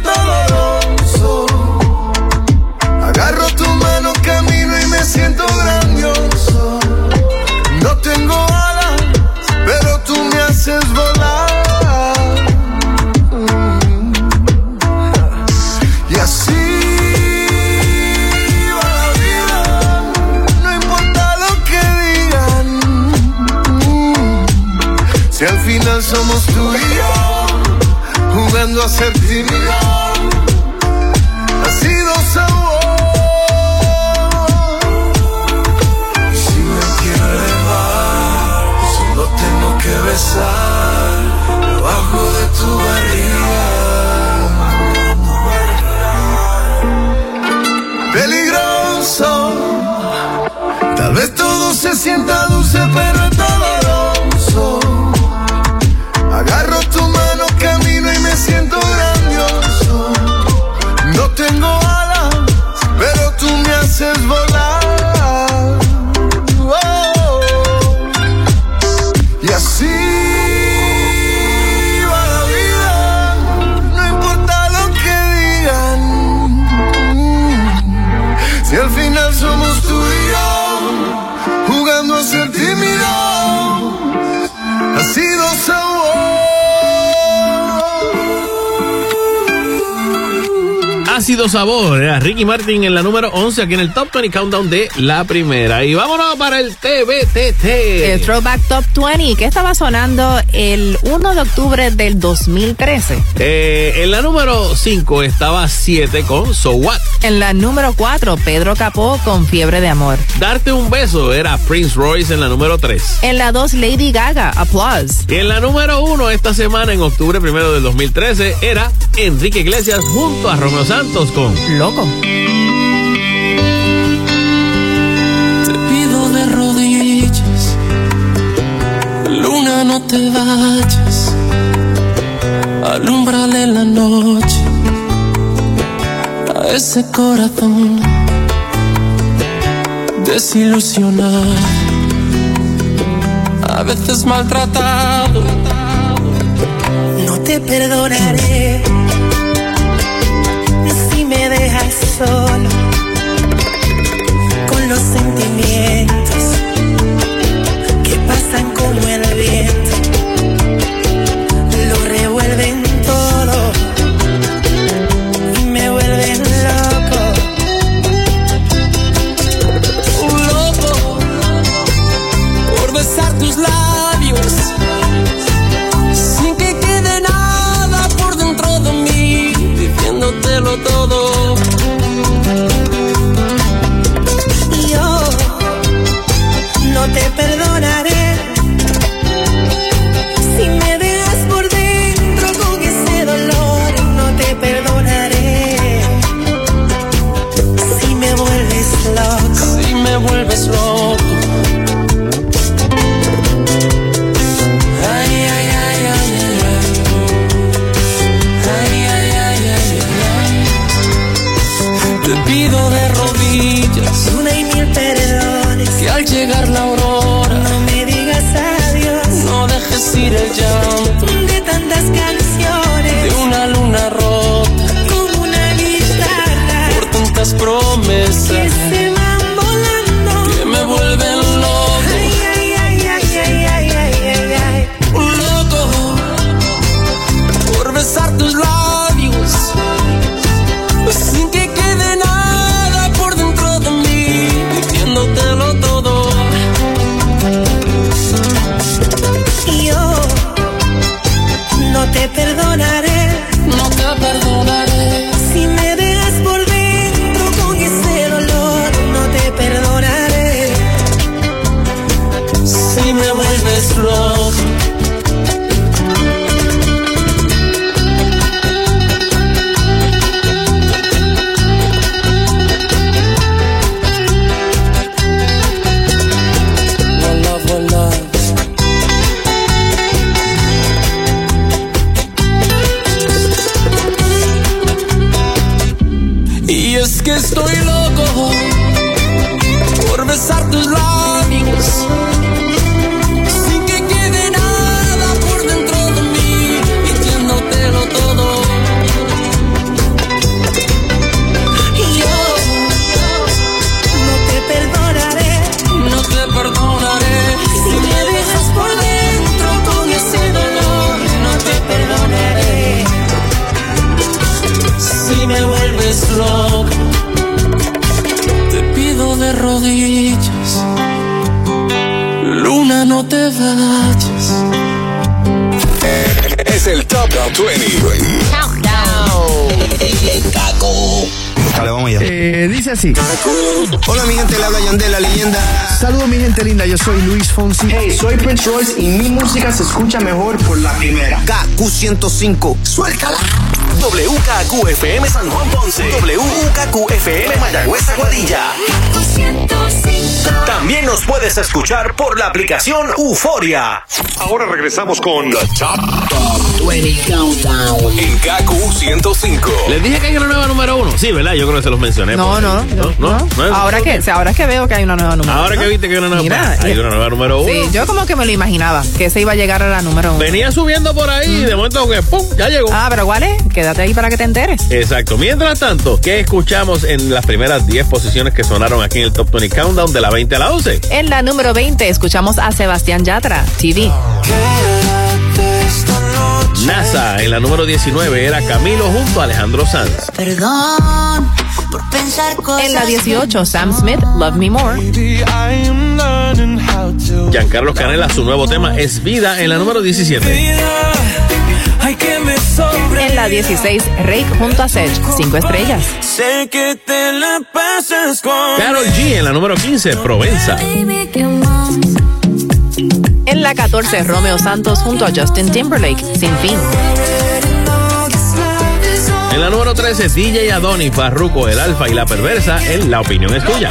[SPEAKER 7] yo, jugando a ser Sabor.
[SPEAKER 3] Era Ricky Martin en la número 11 aquí en el Top 20 Countdown de la primera. Y vámonos para el TBTT.
[SPEAKER 4] El Throwback Top 20, que estaba sonando el 1 de octubre del 2013.
[SPEAKER 3] Eh, en la número 5 estaba 7 con So What.
[SPEAKER 4] En la número 4, Pedro Capó con Fiebre de Amor.
[SPEAKER 3] Darte un beso era Prince Royce en la número 3.
[SPEAKER 4] En la 2, Lady Gaga, Applause.
[SPEAKER 3] Y en la número 1 esta semana, en octubre primero del 2013, era Enrique Iglesias junto a Romeo Santos con
[SPEAKER 4] Loco.
[SPEAKER 5] Te pido de rodillas, luna no te vayas, alumbrale la noche a ese corazón desilusionado, a veces maltratado.
[SPEAKER 14] No te perdonaré
[SPEAKER 5] sol estoy loco por besar tus labios de rodillas, luna no te vayas.
[SPEAKER 2] Es el Top 20.
[SPEAKER 20] Dale, vamos allá.
[SPEAKER 15] Eh, dice así.
[SPEAKER 20] Hola, mi gente, le habla Yandel, la leyenda.
[SPEAKER 15] Saludos mi gente linda, yo soy Luis Fonsi.
[SPEAKER 21] Hey, soy Prince Royce y mi música se escucha mejor por la primera.
[SPEAKER 20] KQ105. Suéltala.
[SPEAKER 10] WKQFM San Juan Ponce. WKQFM Mayagüez Aguadilla. También nos puedes escuchar por la aplicación Euforia.
[SPEAKER 2] Ahora regresamos con Top
[SPEAKER 10] 20 Countdown.
[SPEAKER 2] en KQ 105.
[SPEAKER 3] Les dije que hay una nueva número 1. Sí, ¿verdad? Yo creo que se los mencioné.
[SPEAKER 4] No, no, no,
[SPEAKER 3] no,
[SPEAKER 4] no.
[SPEAKER 3] no es-
[SPEAKER 4] Ahora que, ahora es que veo que hay una nueva número
[SPEAKER 3] Ahora
[SPEAKER 4] uno.
[SPEAKER 3] que viste que hay una nueva,
[SPEAKER 4] Mira,
[SPEAKER 3] hay una nueva número 1.
[SPEAKER 4] Sí, yo como que me lo imaginaba, que ese iba a llegar a la número uno.
[SPEAKER 3] Venía subiendo por ahí y de momento que ¡pum! ya llegó.
[SPEAKER 4] Ah, pero ¿cuál es? Quédate ahí para que te enteres.
[SPEAKER 3] Exacto. Mientras tanto, ¿qué escuchamos en las primeras 10 posiciones que sonaron aquí en el Top 20 Countdown de la 20 a la 11?
[SPEAKER 4] En la número 20 escuchamos a Sebastián Yatra, TV.
[SPEAKER 22] Quédate esta noche
[SPEAKER 3] NASA en la número 19 era Camilo junto a Alejandro Sanz.
[SPEAKER 6] Perdón por pensar cosas
[SPEAKER 4] En la 18, Sam Smith, Love Me More.
[SPEAKER 3] Giancarlo Canela, su nuevo tema es Vida en la número 17.
[SPEAKER 4] En la 16, Rake junto a Sech, 5 estrellas.
[SPEAKER 8] Sé que te la pasas
[SPEAKER 3] Carol G en la número 15, Provenza.
[SPEAKER 4] En la 14, Romeo Santos junto a Justin Timberlake, Sin Fin.
[SPEAKER 3] En la número 13, DJ Adoni, Farruko, El Alfa y La Perversa, en La Opinión es Tuya.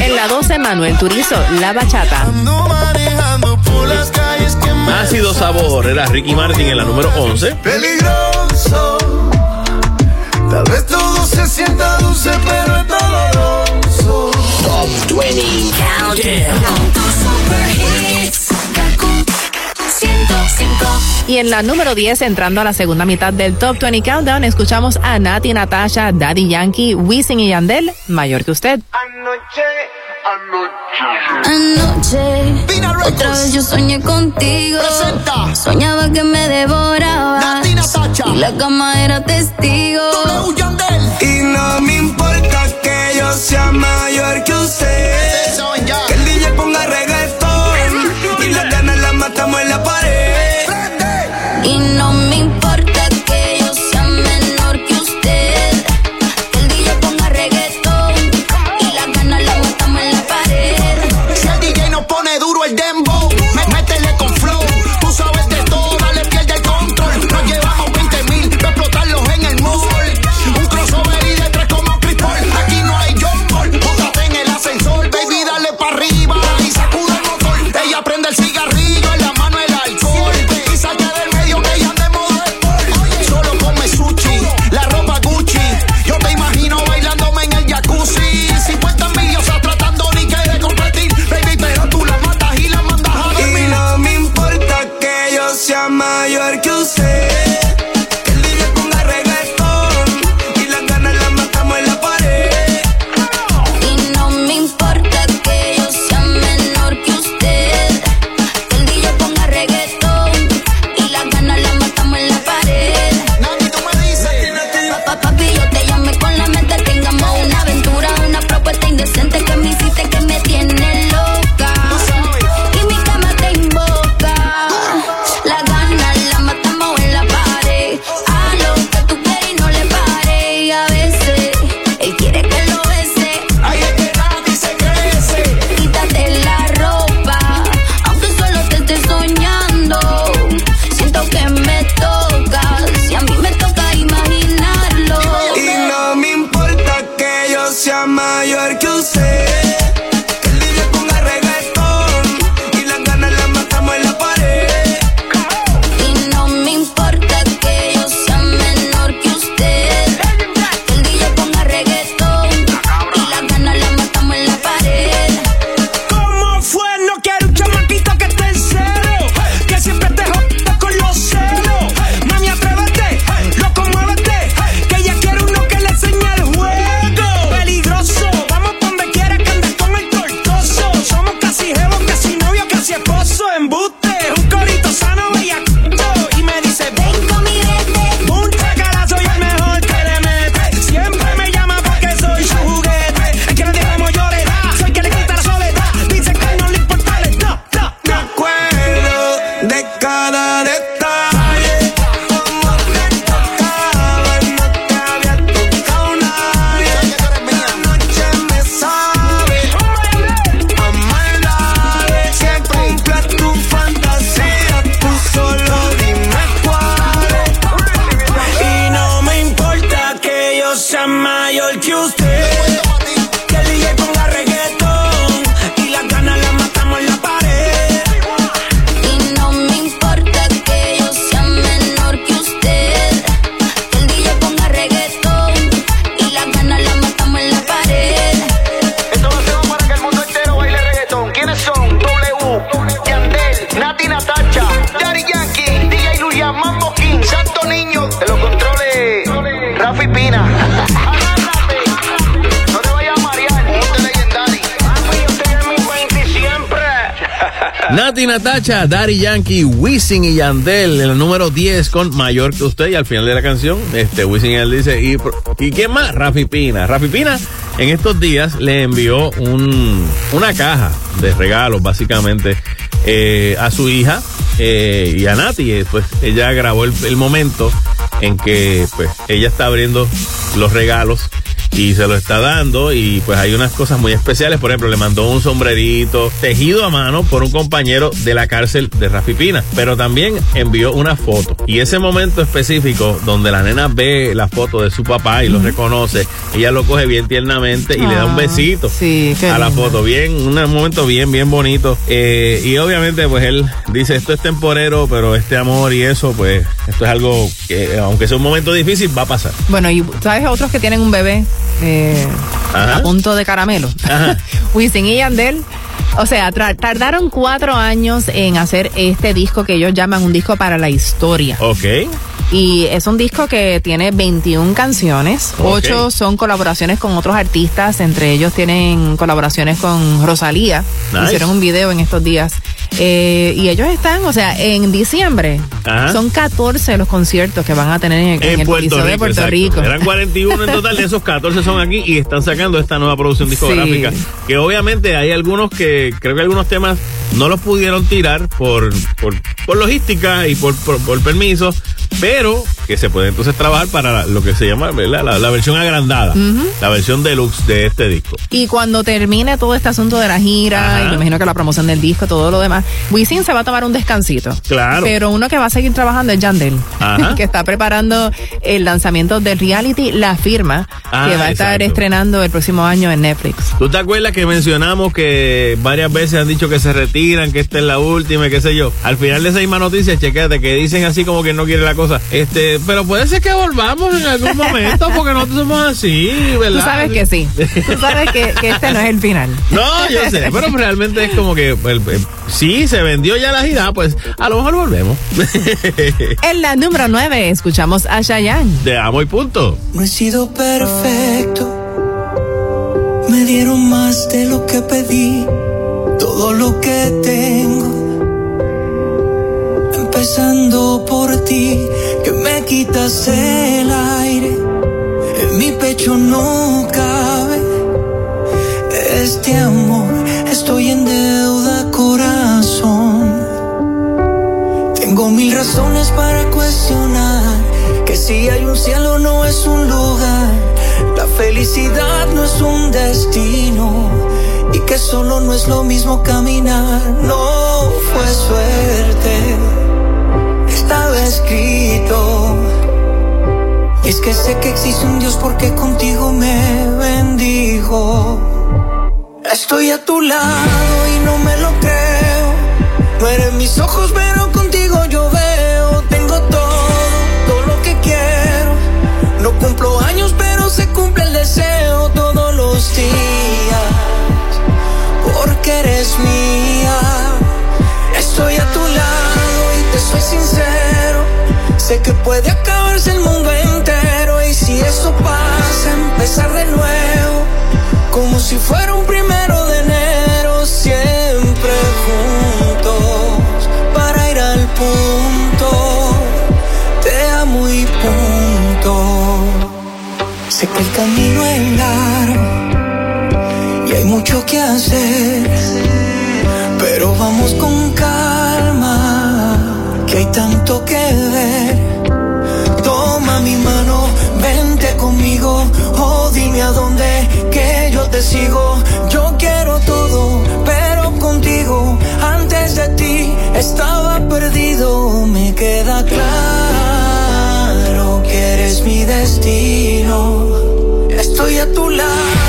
[SPEAKER 4] En la 12, Manuel Turizo, La Bachata.
[SPEAKER 3] Ácido Sabor era Ricky Martin en la número 11.
[SPEAKER 12] Peligroso. Tal vez todo se sienta dulce, pero es doloroso.
[SPEAKER 18] Top 20 Countdown. Con tus super hits.
[SPEAKER 4] Y en la número 10, entrando a la segunda mitad del Top 20 Countdown, escuchamos a Nati, Natasha, Daddy Yankee, Wisin y Yandel, mayor que usted.
[SPEAKER 19] Anoche, anoche. Anoche. Otra vez yo soñé contigo. Presenta. Soñaba que me devoraba. Nati, Natasha. Y la cama era testigo.
[SPEAKER 12] Yandel. Y
[SPEAKER 19] no me importa sea
[SPEAKER 12] mayor que usted. Que el DJ ponga reggaetón. Y las ganas las matamos en la pared.
[SPEAKER 19] Y no me
[SPEAKER 23] Natacha, Daddy Yankee,
[SPEAKER 3] Wisin y Yandel, el número 10 con Mayor que usted. Y al final de la canción, este Wisin y Yandel dice, ¿y, ¿y más? Rafi Pina. Rafi Pina en estos días le envió un, una caja de regalos, básicamente, eh, a su hija eh, y a Nati. Eh, Pues ella grabó el, el momento en que pues ella está abriendo los regalos y se lo está dando y pues hay unas cosas muy especiales. Por ejemplo, le mandó un sombrerito tejido a mano por un compañero de la cárcel de Rafi Pina, pero también envió una foto. Y ese momento específico donde la nena ve la foto de su papá y lo reconoce, ella lo coge bien tiernamente y le da un
[SPEAKER 4] Ah,
[SPEAKER 3] besito
[SPEAKER 4] sí,
[SPEAKER 3] a la
[SPEAKER 4] lindo.
[SPEAKER 3] foto. Bien, un momento bien, bien bonito. Eh, y obviamente pues él dice, esto es temporero, pero este amor y eso, pues esto es algo que aunque sea un momento difícil, va a pasar.
[SPEAKER 4] Bueno, y ¿sabes otros que tienen un bebé eh, a punto de caramelo? (laughs) Wisin y Yandel. O sea, tardaron cuatro años en hacer este disco que ellos llaman un disco para la historia.
[SPEAKER 3] Ok.
[SPEAKER 4] Y es un disco que tiene 21 canciones. Ocho son colaboraciones con otros artistas. Entre ellos tienen colaboraciones con Rosalía.
[SPEAKER 3] Nice.
[SPEAKER 4] Hicieron un video en estos días. Eh, y ellos están, o sea, en diciembre.
[SPEAKER 3] Ajá.
[SPEAKER 4] Son 14 los conciertos que van a tener en, en el Coliseo de Puerto
[SPEAKER 3] exacto.
[SPEAKER 4] Rico.
[SPEAKER 3] Eran 41 en total, de esos 14 son aquí y están sacando esta nueva producción (laughs) discográfica.
[SPEAKER 4] Sí.
[SPEAKER 3] Que obviamente hay algunos que, creo que algunos temas no los pudieron tirar por, por, por logística y por, por, por permiso, pero que se puede entonces trabajar para lo que se llama. La, la versión agrandada, la versión deluxe de este disco.
[SPEAKER 4] Y cuando termine todo este asunto de la gira,
[SPEAKER 3] Ajá.
[SPEAKER 4] y me imagino que la promoción del disco, todo lo demás, Wisin se va a tomar un descansito.
[SPEAKER 3] Claro.
[SPEAKER 4] Pero uno que va a seguir trabajando es Yandel,
[SPEAKER 3] Ajá. (laughs)
[SPEAKER 4] que está preparando el lanzamiento del reality La Firma,
[SPEAKER 3] Ah,
[SPEAKER 4] que va a estar
[SPEAKER 3] exacto.
[SPEAKER 4] estrenando el próximo año en Netflix.
[SPEAKER 3] ¿Tú te acuerdas que mencionamos que varias veces han dicho que se retiran, que esta es la última y qué sé yo? Al final de esa misma noticia, chequete, que dicen así como que no quiere la cosa. Este, pero puede ser que volvamos en algún momento porque nosotros somos así, ¿verdad?
[SPEAKER 4] Tú sabes que sí. Tú sabes que, que este no es el final.
[SPEAKER 3] No, yo sé, pero realmente es como que el- el- sí se vendió ya la gira, pues a lo mejor volvemos. (laughs)
[SPEAKER 4] En la número 9 escuchamos a Chayanne.
[SPEAKER 3] De amo y punto.
[SPEAKER 24] No he sido perfecto. Me dieron más de lo que pedí. Todo lo que tengo. Empezando por ti, que me quitas el aire. En mi pecho no cabe este amor. Estoy en deuda, corazón. Tengo mil razones para cuestionar que si hay un cielo no es un lugar, la felicidad no es un destino y que solo no es lo mismo caminar, no fue suerte, estaba escrito. Y es que sé que existe un Dios porque contigo me bendijo. Estoy a tu lado y no me lo creo. No mis ojos, pero contigo yo veo. Tengo todo, todo lo que quiero. No cumplo años, pero se cumple el deseo todos los días. Porque eres mía. Estoy a tu lado y te soy sincero. Sé que puede acabarse el mundo entero. Y si eso pasa, empezar de nuevo. Como si fuera un primero de enero. Siempre juntos. Para ir al punto. Te amo y punto. Sé que el camino es largo. Mucho que hacer. Pero vamos con calma. Que hay tanto que ver. Toma mi mano, vente conmigo. Oh, dime a dónde que yo te sigo. Yo quiero todo, pero contigo. Antes de ti estaba perdido. Me queda claro que eres mi destino. Estoy a tu lado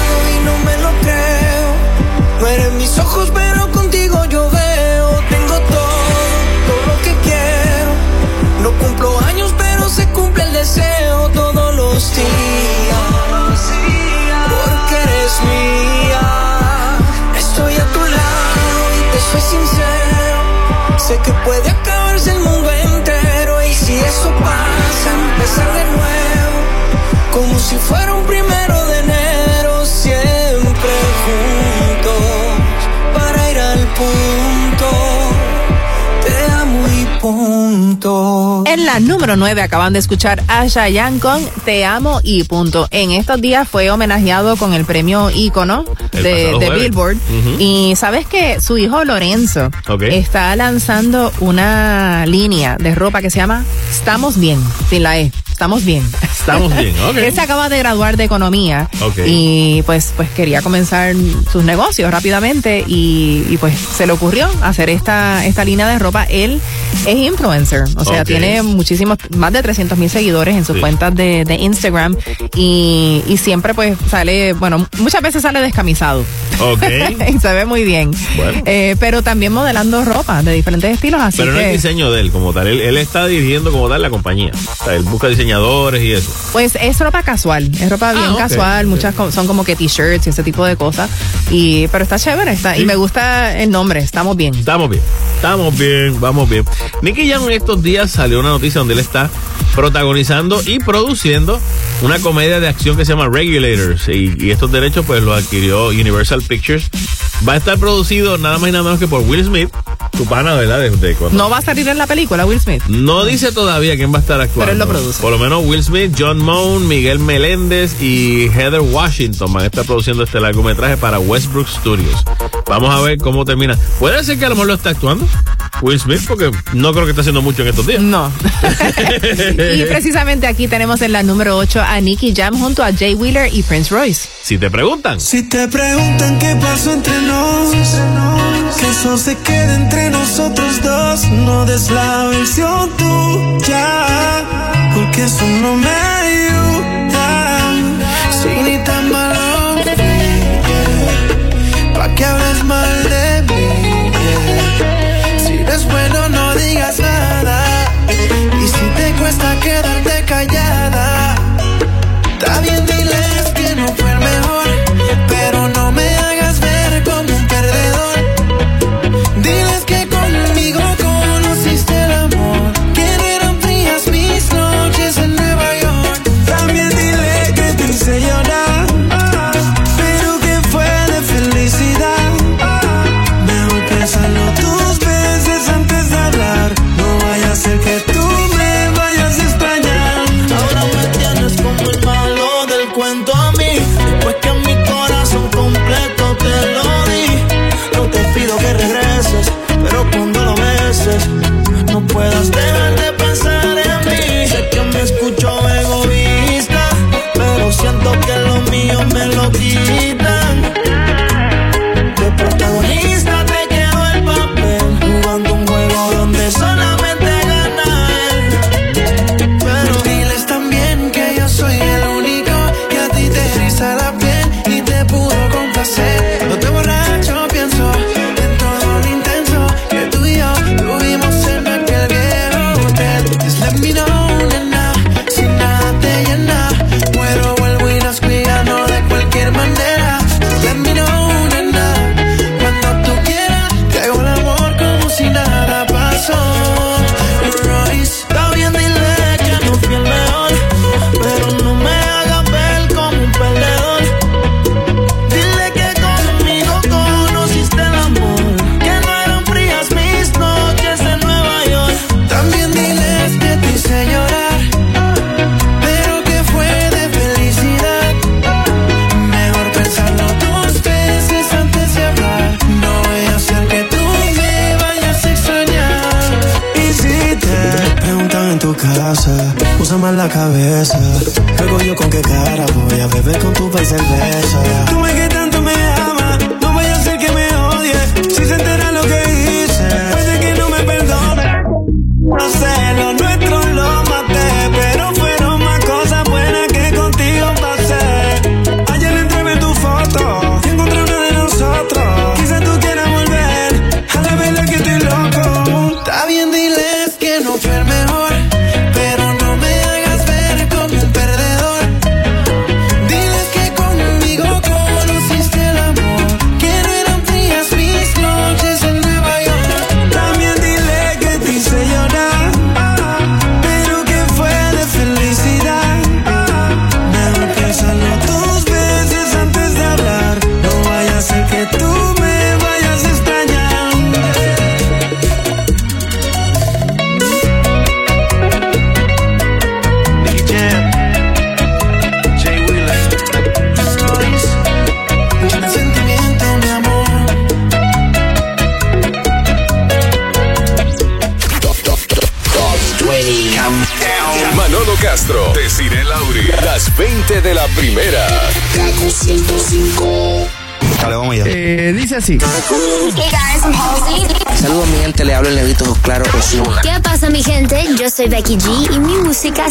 [SPEAKER 24] Sé que puede acabarse el mundo entero y si eso pasa, empezar de nuevo, como si fuera un primero de enero, siempre juntos, para ir al punto. Te amo y punto.
[SPEAKER 4] En la número 9 acaban de escuchar a Shayan con Te amo y punto. En estos días fue homenajeado con el premio Ícono de, de. Billboard. Y sabes que su hijo Lorenzo está lanzando una línea de ropa que se llama Estamos Bien, sin la E. Estamos bien.
[SPEAKER 3] Estamos bien, ok. (laughs)
[SPEAKER 4] Él se acaba de graduar de economía
[SPEAKER 3] Ok.
[SPEAKER 4] y pues pues quería comenzar sus negocios rápidamente y, y, pues se le ocurrió hacer esta esta línea de ropa. Él es influencer, o sea, tiene muchísimos, más de 300 mil seguidores en sus
[SPEAKER 3] Sí.
[SPEAKER 4] cuentas de, de Instagram y, y siempre pues sale, bueno, muchas veces sale descamisado.
[SPEAKER 3] Ok. (laughs)
[SPEAKER 4] y se ve muy bien.
[SPEAKER 3] Bueno.
[SPEAKER 4] Eh, pero también modelando ropa de diferentes estilos, así
[SPEAKER 3] Pero no
[SPEAKER 4] que...
[SPEAKER 3] es diseño de él como tal. Él, él está dirigiendo como tal la compañía. O sea, él busca diseñadores y eso.
[SPEAKER 4] Pues es ropa casual, es ropa bien
[SPEAKER 3] Ah, ok,
[SPEAKER 4] casual,
[SPEAKER 3] ok.
[SPEAKER 4] muchas son como que t-shirts y ese tipo de cosas. Y, pero está chévere, está, y me gusta el nombre, estamos bien.
[SPEAKER 3] Estamos bien. Estamos bien, vamos bien. Nicky Jam en estos días salió una noticia donde él está protagonizando y produciendo una comedia de acción que se llama Regulators. Y, y estos derechos pues los adquirió Universal Pictures. Va a estar producido nada más y nada menos que por Will Smith, tu pana, ¿verdad? De, de cuando-
[SPEAKER 4] No va a salir en la película Will Smith.
[SPEAKER 3] No dice todavía quién va a estar actuando.
[SPEAKER 4] Pero él lo produce.
[SPEAKER 3] Por lo menos Will Smith, John Moon, Miguel Meléndez y Heather Washington van a estar produciendo este largometraje para Westbrook Studios. Vamos a ver cómo termina. Puede ser que a lo mejor lo está actuando Will Smith, porque no creo que esté haciendo mucho en estos días.
[SPEAKER 4] No. (laughs) Y precisamente aquí tenemos en la número 8 a Nicky Jam junto a Jay Wheeler y Prince Royce.
[SPEAKER 3] Si te preguntan.
[SPEAKER 8] Si te preguntan qué pasó entre nos, que eso se quede nosotros dos. No des la versión tuya, porque eso no me ayuda.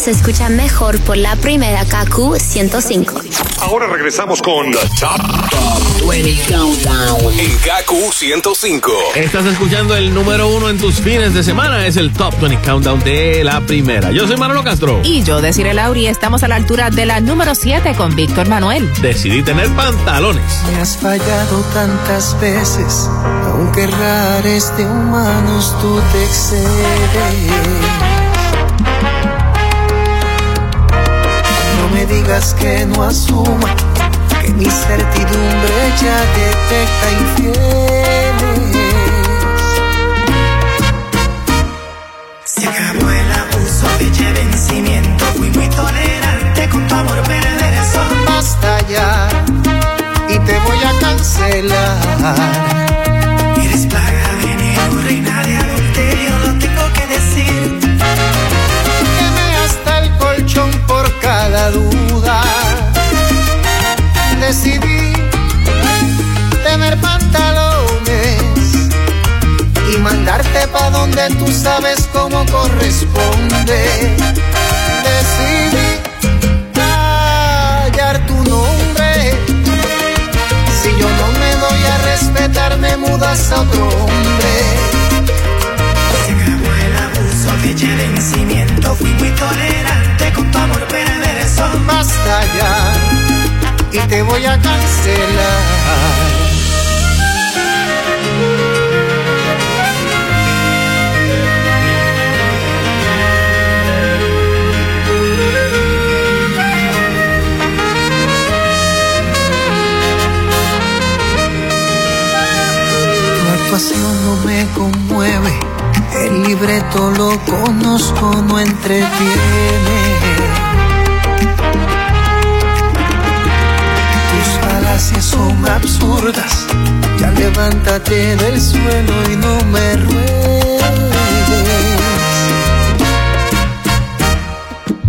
[SPEAKER 8] Se
[SPEAKER 25] escucha mejor por la primera KQ 105.
[SPEAKER 17] Ahora regresamos con The Top,
[SPEAKER 3] 20
[SPEAKER 17] Countdown en Kaku 105.
[SPEAKER 3] Estás escuchando el número uno en tus fines de semana. Es el Top 20 Countdown de la primera. Yo soy Manolo Castro.
[SPEAKER 4] Y yo, Desiree Lauri, estamos a la altura de la número 7 con Víctor Manuel.
[SPEAKER 3] Decidí tener pantalones.
[SPEAKER 7] Me has fallado tantas veces, aunque rares de humanos tú te excedes. Me digas que no asuma que mi certidumbre ya detecta infieles.
[SPEAKER 14] Se acabó el abuso, de vencimiento. Fui muy tolerante con tu amor perverso.
[SPEAKER 7] Basta ya y te voy a cancelar.
[SPEAKER 14] Eres plaga,
[SPEAKER 7] duda. Decidí tener pantalones y mandarte pa' donde tú sabes cómo corresponde. Decidí callar tu nombre. Si yo no me doy a respetar, me mudas a otro hombre.
[SPEAKER 14] Se acabó el abuso, fecha de vencimiento. Fui muy tolerante con tu amor perverso.
[SPEAKER 7] Basta ya y te voy a cancelar. Tu actuación no me conmueve, el libreto lo conozco, no entretiene. Absurdas, ya levántate del suelo y no me ruegues.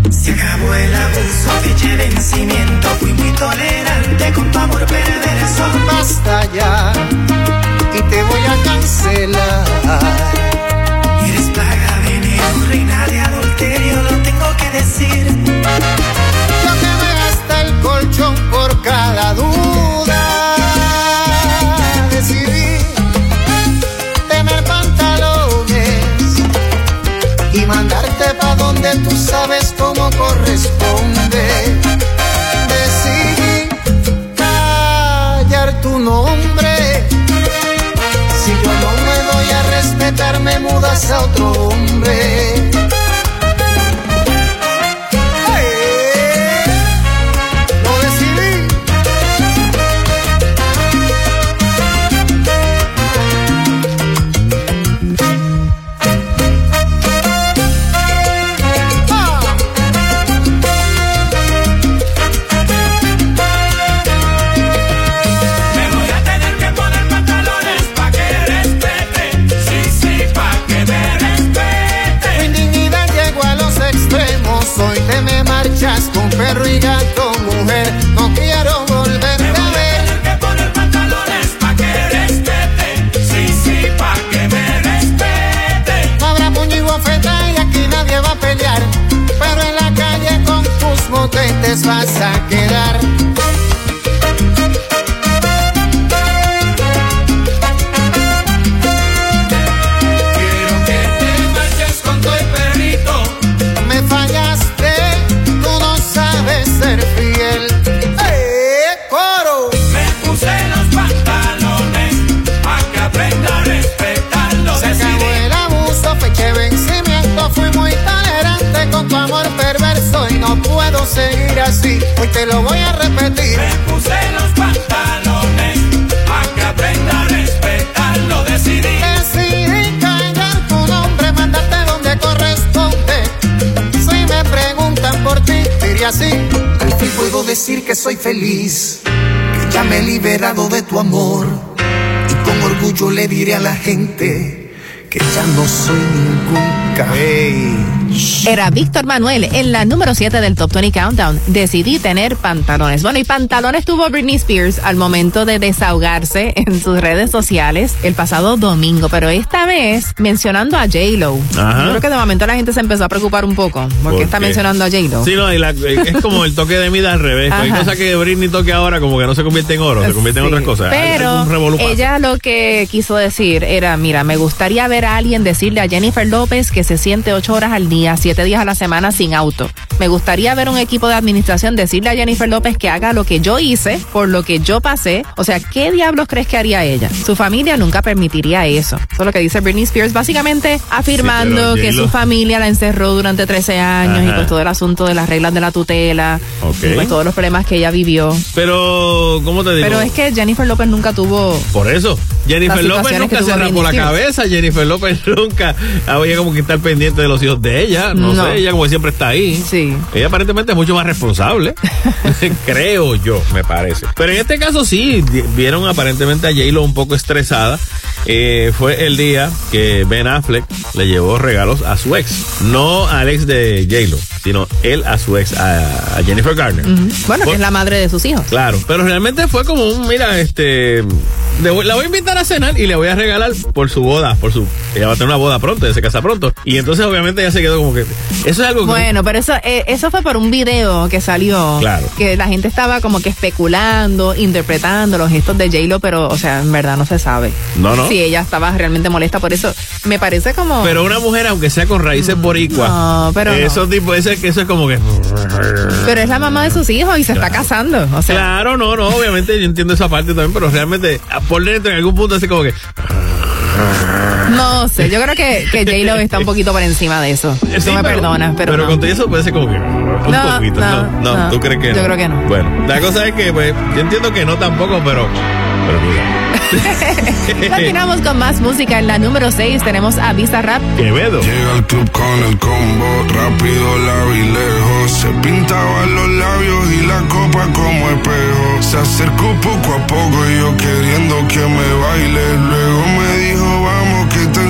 [SPEAKER 14] Se acabó el abuso, de vencimiento. Fui muy tolerante con tu amor perverso.
[SPEAKER 7] Basta ya y te voy a cancelar.
[SPEAKER 14] Eres plaga, veneno, reina de adulterio, lo tengo que decir.
[SPEAKER 7] Yo quemé hasta el colchón por cada duda. Tú sabes cómo corresponde. Decidí callar tu nombre. Si yo no me doy a respetar, me mudas a otro hombre.
[SPEAKER 14] Que
[SPEAKER 7] ya me he liberado de tu amor. Y con orgullo le diré a la gente que ya no soy ningún.
[SPEAKER 4] Era Víctor Manuel en la número 7 del Top 20 Countdown. Decidí tener pantalones. Bueno, y pantalones tuvo Britney Spears al momento de desahogarse en sus redes sociales el pasado domingo, pero esta vez mencionando a J-Lo. Yo creo que de momento la gente se empezó a preocupar un poco porque
[SPEAKER 3] ¿Por
[SPEAKER 4] está
[SPEAKER 3] qué?
[SPEAKER 4] mencionando a J-Lo.
[SPEAKER 3] Sí, no, y la- es como el toque de mida al revés. Hay cosas que Britney toque ahora como que no se convierte en oro, se convierte en otras cosas.
[SPEAKER 4] Pero ella lo que quiso decir era, mira, me gustaría ver a alguien decirle a Jennifer López que se siente ocho horas al día, siete días a la semana sin auto. Me gustaría ver un equipo de administración decirle a Jennifer López que haga lo que yo hice, por lo que yo pasé. O sea, ¿qué diablos crees que haría ella? Su familia nunca permitiría eso. Eso es lo que dice Britney Spears, básicamente afirmando
[SPEAKER 3] Sí,
[SPEAKER 4] que su familia la encerró durante 13 años y pues todo el asunto de las reglas de la tutela y pues todos los problemas que ella vivió.
[SPEAKER 3] Pero, ¿cómo te digo?
[SPEAKER 4] Pero es que Jennifer López nunca tuvo
[SPEAKER 3] Por eso, Jennifer López nunca se
[SPEAKER 4] Britney
[SPEAKER 3] la cabeza. Jennifer López (laughs) nunca había como que estar pendiente de los hijos de ella. No,
[SPEAKER 4] No.
[SPEAKER 3] sé, ella como siempre está ahí.
[SPEAKER 4] Sí.
[SPEAKER 3] Ella aparentemente es mucho más responsable. (laughs) (laughs) Creo yo, me parece. Pero en este caso sí, vieron aparentemente a J-Lo un poco estresada. Eh, fue el día que Ben Affleck le llevó regalos a su ex. No al ex de J-Lo, sino él a su ex, a, a Jennifer Garner.
[SPEAKER 4] Bueno, que es la madre de sus hijos.
[SPEAKER 3] Claro, pero realmente fue como un, mira, este, voy- la voy a invitar a cenar y le voy a regalar por su boda, por su, ella va a tener una boda pronto, ella se casa pronto. Y entonces obviamente ella se quedó como que, eso es algo que...
[SPEAKER 4] Bueno, pero eso eh, eso fue por un video que salió.
[SPEAKER 3] Claro.
[SPEAKER 4] Que la gente estaba como que especulando, interpretando los gestos de J-Lo, pero, o sea, en verdad no se sabe.
[SPEAKER 3] No, no.
[SPEAKER 4] Si ella estaba realmente molesta por eso. Me parece como.
[SPEAKER 3] Pero una mujer, aunque sea con raíces boricuas,
[SPEAKER 4] no, pero no.
[SPEAKER 3] eso tipo, ese, eso es como que...
[SPEAKER 4] Pero es la mamá de sus hijos y se está casando. O sea.
[SPEAKER 3] Claro, no, no, obviamente yo entiendo esa parte también, pero realmente por dentro en algún punto así como que... (laughs)
[SPEAKER 4] No sé, yo creo que, que J-Lo está un poquito por encima de eso.
[SPEAKER 3] Sí,
[SPEAKER 4] Tú me perdonas, pero. no.
[SPEAKER 3] con todo eso puede ser como que... Un
[SPEAKER 4] No,
[SPEAKER 3] poquito,
[SPEAKER 4] no,
[SPEAKER 3] no, no,
[SPEAKER 4] no.
[SPEAKER 3] ¿tú crees que
[SPEAKER 4] Yo
[SPEAKER 3] no?
[SPEAKER 4] creo que no.
[SPEAKER 3] Bueno, la cosa es que, pues, yo entiendo que no tampoco, pero... Pero mira. (laughs)
[SPEAKER 4] Continuamos con más música. En la número 6 tenemos a Visa Rap.
[SPEAKER 3] Quevedo.
[SPEAKER 12] Llega al club con el combo, rápido la vi lejos. Se pintaban los labios y la copa como espejo. Se acercó poco a poco y yo queriendo que me baile. Luego me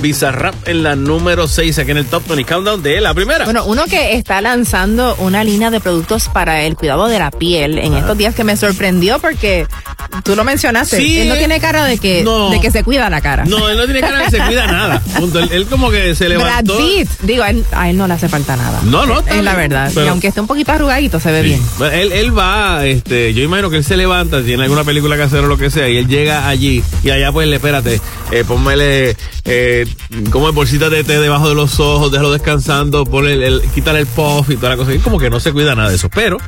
[SPEAKER 3] Bizarrap en la número 6 aquí en el Top 20 Countdown de la primera.
[SPEAKER 4] Bueno, uno que está lanzando una línea de productos para el cuidado de la piel en estos días que me sorprendió porque tú lo mencionaste.
[SPEAKER 3] Sí,
[SPEAKER 4] él no tiene cara de que,
[SPEAKER 3] no.
[SPEAKER 4] de que se cuida la cara.
[SPEAKER 3] No, él no tiene cara de que se cuida (laughs) nada. Punto. Él, él como que se
[SPEAKER 4] Brad
[SPEAKER 3] levantó.
[SPEAKER 4] Pitt, digo, a él, a él no le hace falta nada.
[SPEAKER 3] No, no,
[SPEAKER 4] Es la verdad.
[SPEAKER 3] pero-
[SPEAKER 4] y aunque esté un poquito arrugadito, se ve bien.
[SPEAKER 3] Bueno, Él, él va, este, yo imagino que él se levanta, tiene alguna película que hacer o lo que sea, y él llega allí y allá pues le, espérate, eh, pónmele eh, como bolsita de té debajo de los ojos, déjalo descansando, ponle el, el- quítale el puff y toda la cosa. Y como que no se cuida nada de eso, pero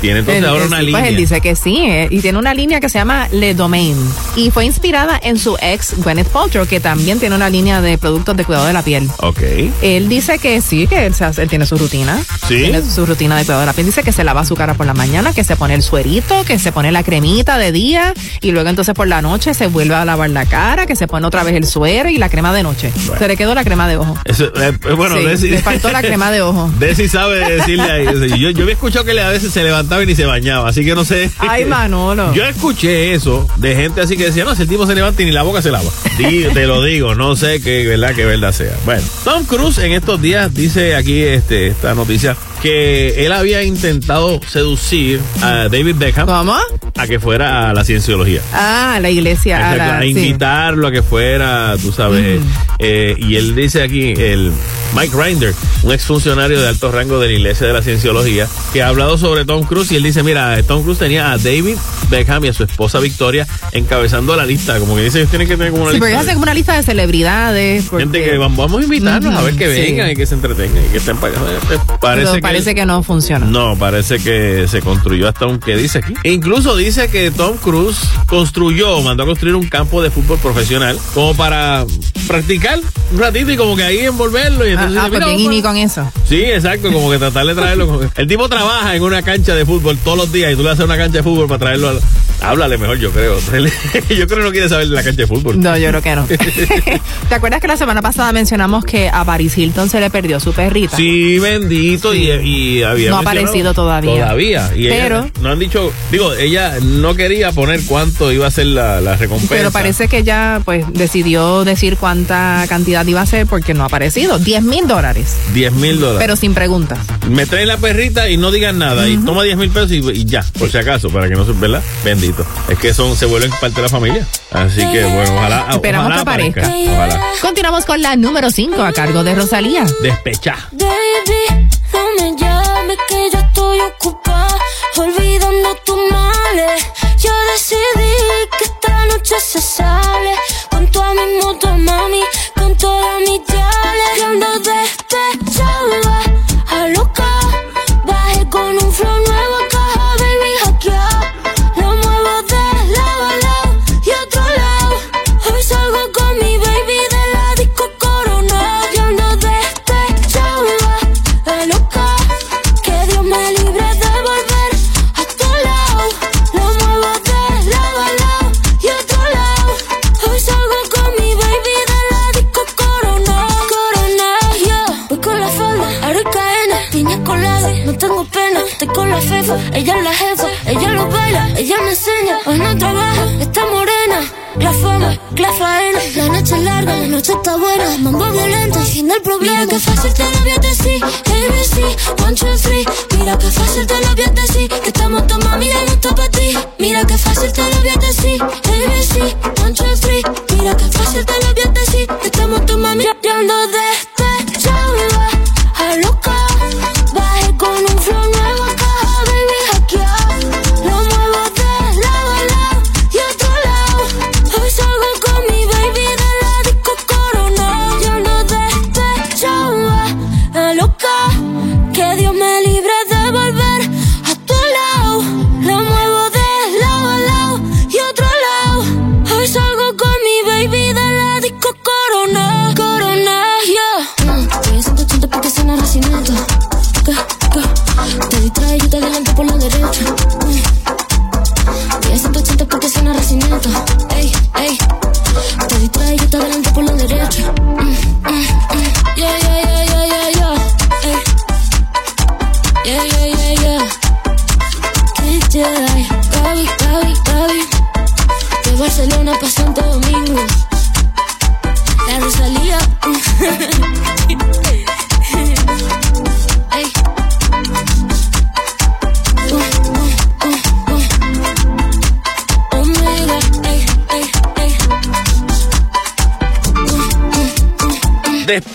[SPEAKER 3] tiene entonces ahora
[SPEAKER 4] él
[SPEAKER 3] una
[SPEAKER 4] sí,
[SPEAKER 3] línea.
[SPEAKER 4] Pues él dice que sí, eh, y tiene una línea que se llama Le Domain. Y fue inspirada en su ex Gwyneth Paltrow, que también tiene una línea de productos de cuidado de la piel.
[SPEAKER 3] Ok.
[SPEAKER 4] Él dice que sí, que él, se hace- él tiene su rutina.
[SPEAKER 3] ¿Sí?
[SPEAKER 4] Tiene su rutina de cuidado de la piel. Dice que se lava su cara por la mañana, que se pone el suerito, que se pone la cremita de día y luego entonces por la noche se vuelve a lavar la cara, que se pone otra vez el suero y la crema de noche. Se le quedó la crema de ojo.
[SPEAKER 3] Eso, eh, eh, bueno,
[SPEAKER 4] Sí,
[SPEAKER 3] Desi-
[SPEAKER 4] le faltó la crema de ojo. (laughs)
[SPEAKER 3] Desi sabe decirle ahí. Yo, yo había escuchado que a veces se levantaba y ni se bañaba, así que no sé.
[SPEAKER 4] Ay, Manolo. (laughs)
[SPEAKER 3] Yo escuché eso de gente así que decía, no, si el tipo se levanta y ni la boca se lava. Te lo digo, no sé qué verdad que verdad sea. Bueno, Tom Cruise en estos días dice aquí este, esta noticia que él había intentado seducir a David Beckham
[SPEAKER 4] ¿Cómo?
[SPEAKER 3] a que fuera a la cienciología.
[SPEAKER 4] Ah, la iglesia. a la-
[SPEAKER 3] a
[SPEAKER 4] sí.
[SPEAKER 3] invitarlo a que fuera, tú sabes. eh, y él dice aquí, el Mike Rinder, un exfuncionario de alto rango de la Iglesia de la Cienciología, que ha hablado sobre Tom Cruise y él dice, mira, Tom Cruise tenía a David Beckham y a su esposa Victoria encabezando la lista, como que dice, ellos tienen que tener como una
[SPEAKER 4] Sí, pero
[SPEAKER 3] lista.
[SPEAKER 4] hacen como una lista de celebridades. porque-
[SPEAKER 3] Gente que vamos, vamos a invitarnos a ver que
[SPEAKER 4] sí.
[SPEAKER 3] vengan y que se entretengan y que estén pagando. Parece,
[SPEAKER 4] pero
[SPEAKER 3] que,
[SPEAKER 4] parece que no funciona.
[SPEAKER 3] no, parece que se construyó hasta un que dice aquí. E incluso dice que Tom Cruise construyó, mandó a construir un campo de fútbol profesional como para practicar un ratito y como que ahí envolverlo. Y
[SPEAKER 4] Ah,
[SPEAKER 3] entonces,
[SPEAKER 4] ah,
[SPEAKER 3] dice,
[SPEAKER 4] pues
[SPEAKER 3] "Mira,
[SPEAKER 4] bien
[SPEAKER 3] vamos
[SPEAKER 4] y con eso.
[SPEAKER 3] Sí, exacto, como que tratar de traerlo. (laughs) El tipo trabaja en una cancha de fútbol todos los días y tú le haces una cancha de fútbol para traerlo. al- Háblale mejor, yo creo. (laughs) yo creo que no quiere saber de la cancha de fútbol.
[SPEAKER 4] No, yo creo que no. (laughs) ¿Te acuerdas que la semana pasada mencionamos que a Paris Hilton se le perdió su perrita?
[SPEAKER 3] Sí, bendito. Y, y había
[SPEAKER 4] No ha aparecido todavía.
[SPEAKER 3] Todavía. Y ella-
[SPEAKER 4] Pero-
[SPEAKER 3] no han dicho, digo, ella no quería poner cuánto iba a ser la, la recompensa.
[SPEAKER 4] Pero parece que ya pues decidió decir cuánta cantidad iba a ser porque no ha aparecido. 10 mil dólares,
[SPEAKER 3] 10 mil dólares.
[SPEAKER 4] pero sin preguntas.
[SPEAKER 3] Me traen la perrita y no digan nada. Y toma 10 mil pesos y, y ya, por si acaso, para que no se, ¿verdad? Bendito. Es que son, se vuelven parte de la familia. Así que bueno, ojalá.
[SPEAKER 4] Esperamos
[SPEAKER 3] ojalá
[SPEAKER 4] que aparezca.
[SPEAKER 3] Ojalá.
[SPEAKER 4] Continuamos con la número 5 a cargo de Rosalía.
[SPEAKER 3] Despecha.
[SPEAKER 13] Baby, no me llames que yo estoy ocupada Olvidando tus males Yo decidí que esta noche se sale. Con toda mi moto, mami Con todas mis yales Yo ando despechada A loca Estoy con la fefa, ella es la jefa Ella lo baila, ella me enseña Hoy no trabaja, está morena la fama, la faena. La noche es larga, la noche está buena Mambo violento, el fin del problema. Mira que fácil te lo voy a decir ABC, one, two, three. Mira que fácil te lo voy a decir Que estamos tomando, mira, no está para ti. Mira que fácil te lo voy a decir ABC, one, two, three. Mira que fácil te lo voy a decir Que estamos tomando, despechada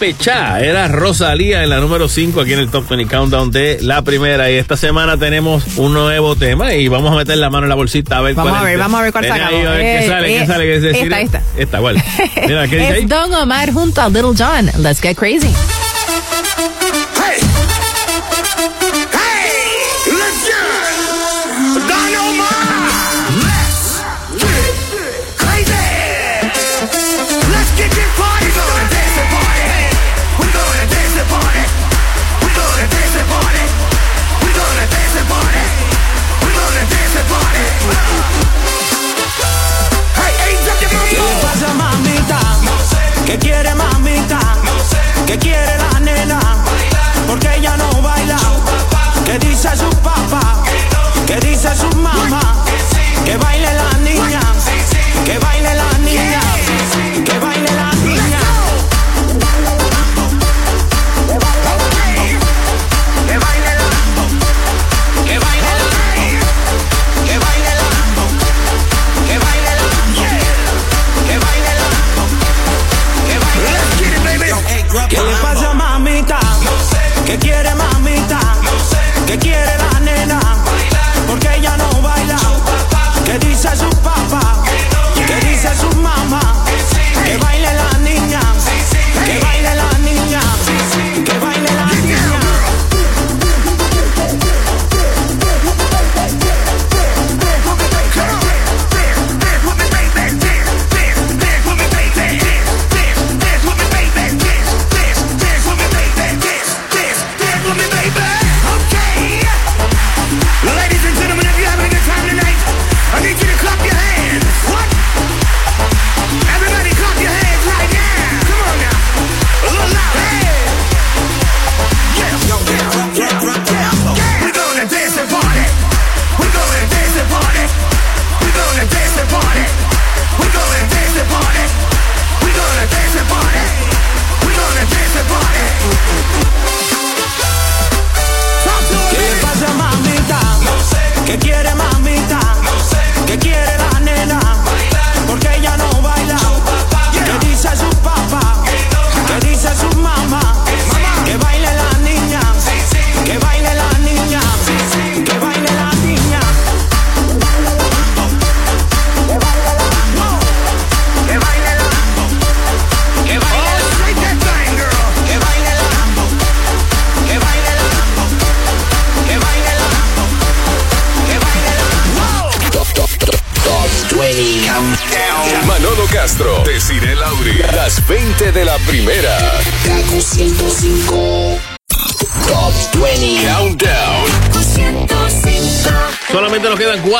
[SPEAKER 3] Despechá era Rosalía en la número 5 aquí en el Top 20 Countdown de la primera. Y esta semana tenemos un nuevo tema y vamos a meter la mano en la bolsita a ver
[SPEAKER 8] Vamos
[SPEAKER 3] cuál
[SPEAKER 8] a ver,
[SPEAKER 3] es.
[SPEAKER 8] vamos a ver cuál sacamos.
[SPEAKER 3] a ver qué
[SPEAKER 8] Eh,
[SPEAKER 3] sale, qué
[SPEAKER 8] eh,
[SPEAKER 3] sale, qué es decir.
[SPEAKER 8] esta, esta.
[SPEAKER 3] Esta, ¿cuál? (laughs) Mira, ¿qué dice ahí?
[SPEAKER 8] Es Don Omar junto a Little John. Let's get crazy.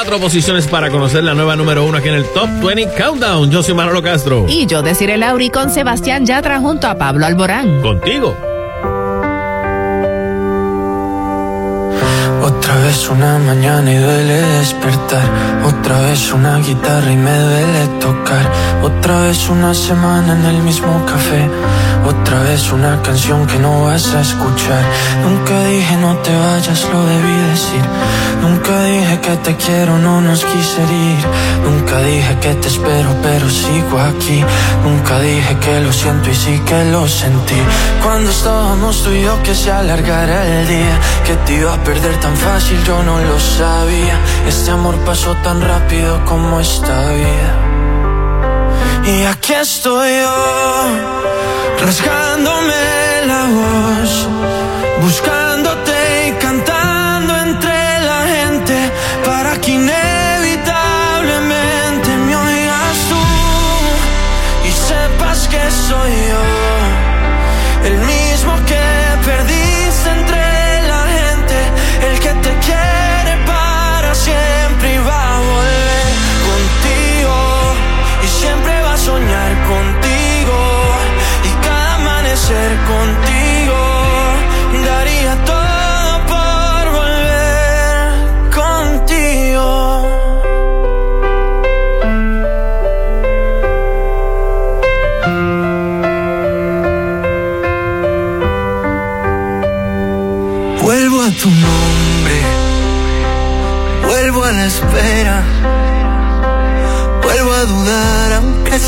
[SPEAKER 3] Cuatro posiciones para conocer la nueva número uno aquí en el Top 20 Countdown. Yo soy Manolo Castro.
[SPEAKER 8] Y yo deciré Lauri con Sebastián Yatra junto a Pablo Alborán.
[SPEAKER 3] Contigo.
[SPEAKER 5] Otra vez una mañana y duele despertar. Otra vez una guitarra y me duele tocar. Otra vez una semana en el mismo café. Otra vez una canción que no vas a escuchar. Nunca dije no te vayas, lo debí decir. Nunca dije que te quiero, no nos quise ir. Nunca dije que te espero, pero sigo aquí. Nunca dije que lo siento y sí que lo sentí. Cuando estábamos tú y yo que se alargara el día. Que te iba a perder tan fácil, yo no lo sabía. Este amor pasó tan rápido como esta vida. Y aquí estoy yo, rasgándome la voz, buscándote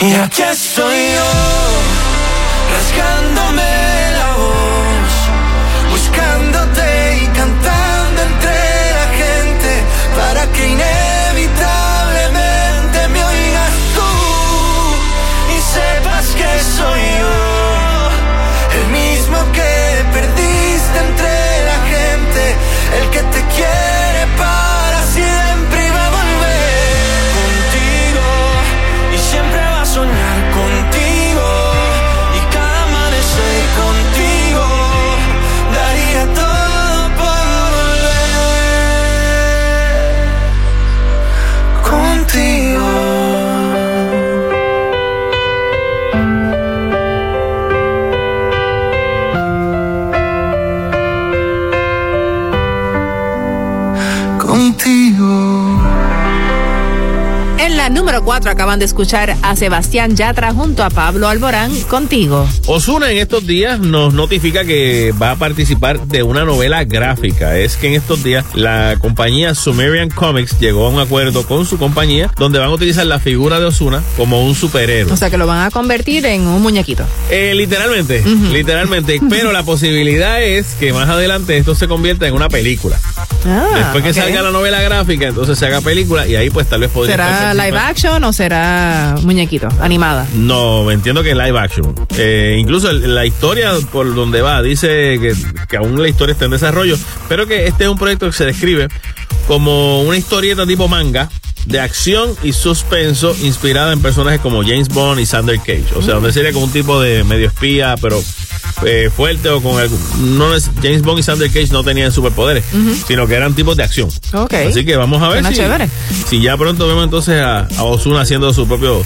[SPEAKER 8] Y aquí estoy yo
[SPEAKER 4] número 4 acaban de escuchar a Sebastián Yatra junto a Pablo Alborán contigo.
[SPEAKER 3] Osuna en estos días nos notifica que va a participar de una novela gráfica. Es que en estos días la compañía Sumerian Comics llegó a un acuerdo con su compañía donde van a utilizar la figura de Osuna como un superhéroe.
[SPEAKER 4] O sea que lo van a convertir en un muñequito.
[SPEAKER 3] Eh, literalmente, literalmente. Pero la posibilidad es que más adelante esto se convierta en una película.
[SPEAKER 4] Ah,
[SPEAKER 3] Después que salga la novela gráfica, entonces se haga película y ahí pues tal vez podría
[SPEAKER 4] ¿Será live action o será muñequito, animada?
[SPEAKER 3] No, entiendo que es live action. Eh, incluso la historia por donde va dice que, que aún la historia está en desarrollo, pero que este es un proyecto que se describe como una historieta tipo manga de acción y suspenso inspirada en personajes como James Bond y Sander Cage. O sea, donde sería como un tipo de medio espía, pero eh, fuerte o con algún... No es, James Bond y Sander Cage no tenían superpoderes, sino que eran tipos de acción.
[SPEAKER 4] Ok.
[SPEAKER 3] Así que vamos a ver si, ya pronto vemos entonces a, a Ozuna haciendo su propio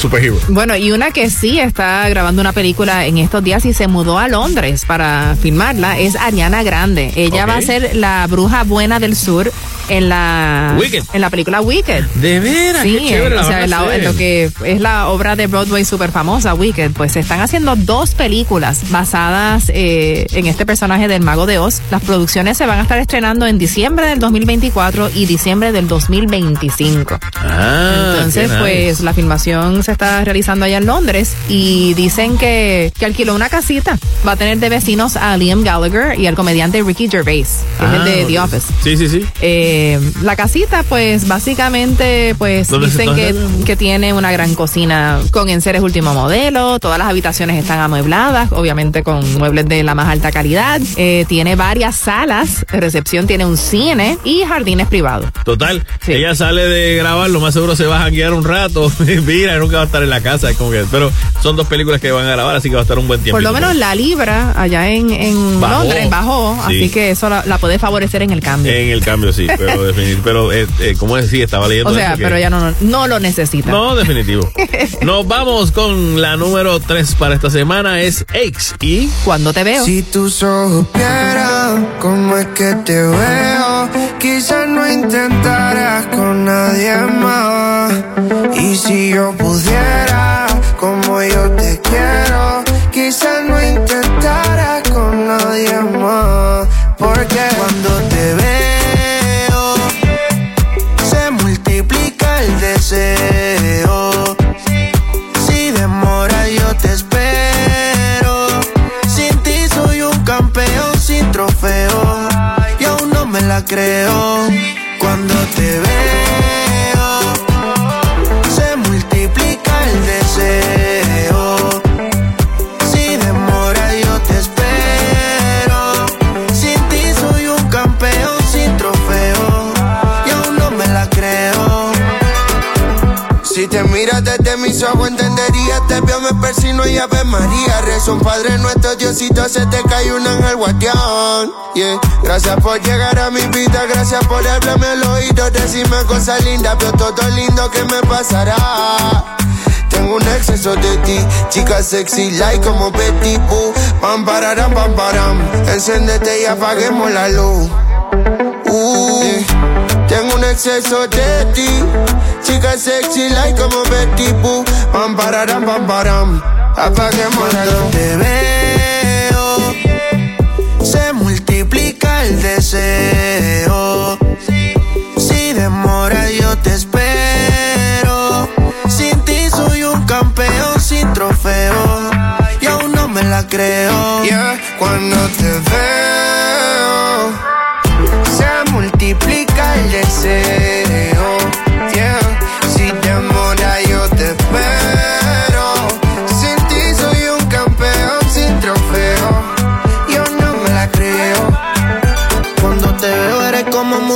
[SPEAKER 3] superhero.
[SPEAKER 4] Bueno, y una que sí está grabando una película en estos días y se mudó a Londres para filmarla es Ariana Grande. Ella va a ser la bruja buena del sur en la
[SPEAKER 3] Wicked.
[SPEAKER 4] en la película Wicked.
[SPEAKER 3] De veras,
[SPEAKER 4] Sí,
[SPEAKER 3] qué chévere
[SPEAKER 4] o sea, la- lo que es la obra de Broadway súper famosa, Wicked, pues se están haciendo dos películas basadas eh, en este personaje del Mago de Oz. Las producciones se van a estar estrenando en diciembre del 2024 y diciembre del 2025.
[SPEAKER 3] Ah,
[SPEAKER 4] Entonces, pues
[SPEAKER 3] nice.
[SPEAKER 4] la filmación se está realizando allá en Londres y dicen que, que alquiló una casita. Va a tener de vecinos a Liam Gallagher y al comediante Ricky Gervais, que es el de
[SPEAKER 3] Ah,
[SPEAKER 4] The
[SPEAKER 3] ok.
[SPEAKER 4] Office.
[SPEAKER 3] Sí, sí, sí.
[SPEAKER 4] Eh, la casita, pues básicamente, pues
[SPEAKER 3] ¿Dónde se
[SPEAKER 4] dicen que, tiene una gran cocina con enseres último modelo, todas las habitaciones están amuebladas, obviamente con muebles de la más alta calidad, Eh, tiene varias salas, recepción tiene un cine y jardines privados.
[SPEAKER 3] Total, ella sale de grabar, lo más seguro se va a janguear un rato. (laughs) Mira, nunca va a estar en la casa. es como que, pero son dos películas que van a grabar, así que va a estar un buen tiempo.
[SPEAKER 4] Por lo menos la libra allá en, en
[SPEAKER 3] Bajó.
[SPEAKER 4] Londres bajó,
[SPEAKER 3] Sí.
[SPEAKER 4] así que eso la, la puede favorecer en el cambio.
[SPEAKER 3] En el cambio, sí, (laughs) pero (laughs) definit- pero eh, eh, como decía, estaba leyendo
[SPEAKER 4] o sea,
[SPEAKER 3] eso que-
[SPEAKER 4] pero ya no, no lo necesita.
[SPEAKER 3] No, definitivo. (laughs) Nos vamos con la número 3 para esta semana, es Aches y...
[SPEAKER 4] Cuando te veo.
[SPEAKER 8] Si tus ojos vieran cómo es que te veo, quizás no intentaras con nadie más. Y si yo pudiera, como yo te quiero, la creo. Cuando te veo, se multiplica el deseo. Si demora, yo te espero. Sin ti soy un campeón sin trofeo. Y aún no me la creo. Si te miras desde mis ojos entenderías Te veo, me persino y Ave María Rezo un Padre Nuestro, Diosito Se te cae un ángel guardián yeah. Gracias por llegar a mi vida Gracias por hablarme al oído Decirme cosas lindas Veo todo lindo que me pasará Te Tengo un exceso de ti, chica sexy like como Betty Boo. Pam pararam, pam param. Encéndete y apaguemos la luz. Uh, exceso de ti, chica sexy like como Betty Boo. Pam pararam, pam param. Apaguemos la luz. Te veo, se multiplica el deseo. Si demora yo te espero. Sin ti soy un campeón sin trofeo. Y aún no me la creo. Yeah, cuando te veo, multiplica el deseo.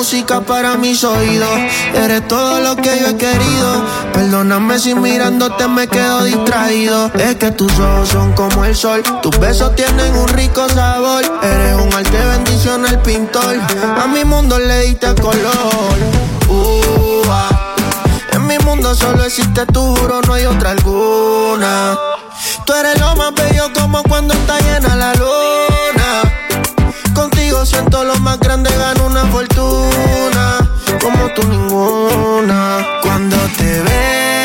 [SPEAKER 8] Música para mis oídos. Eres todo lo que yo he querido. Perdóname si mirándote me quedo distraído. Es que tus ojos son como el sol. Tus besos tienen un rico sabor. Eres un arte bendición el pintor. A mi mundo le diste color. Ah. En mi mundo solo existe tu juro, no hay otra alguna. Tú eres lo más bello como cuando está llena la luna. Siento lo más grande, gano una fortuna. Como tú ninguna. Cuando te veo,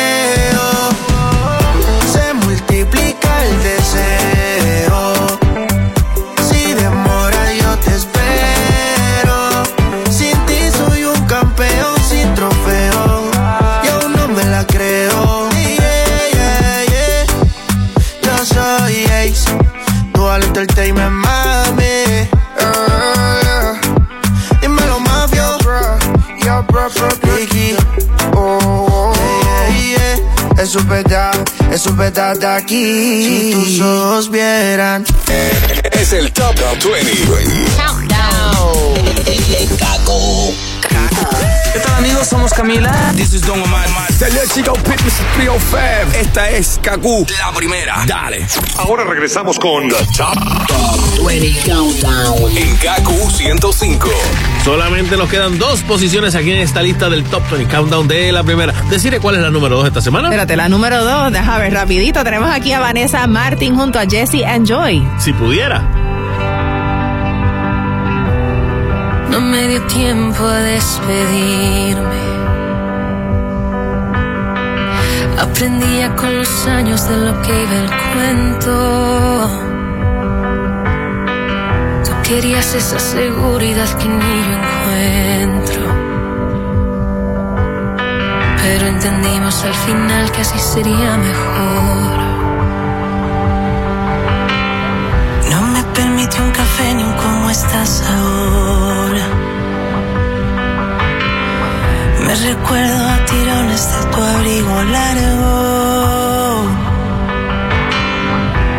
[SPEAKER 8] Eso es verdad, eso es verdad de aquí. Si tus ojos vieran.
[SPEAKER 2] Es el Top 20.
[SPEAKER 10] ¿Qué tal amigos? Somos Camila. This is Don Omar.
[SPEAKER 15] The Chico Fitness 305. Esta es Kaku.
[SPEAKER 10] La primera.
[SPEAKER 15] Dale.
[SPEAKER 2] Ahora regresamos con The Top, 20 Countdown en KQ 105.
[SPEAKER 3] Solamente nos quedan dos posiciones aquí en esta lista del Top 20 Countdown de la primera. Decirle cuál es la número dos esta semana.
[SPEAKER 4] Espérate, la número dos, déjame ver rapidito. Tenemos aquí a Vanessa Martin junto a Jesse and Joy.
[SPEAKER 3] Si pudiera.
[SPEAKER 26] Me dio tiempo a despedirme. Aprendía con los años de lo que iba el cuento. Tú querías esa seguridad que ni yo encuentro. Pero entendimos al final que así sería mejor.
[SPEAKER 24] Un café ni un cómo estás ahora. Me recuerdo a tirones de tu abrigo largo.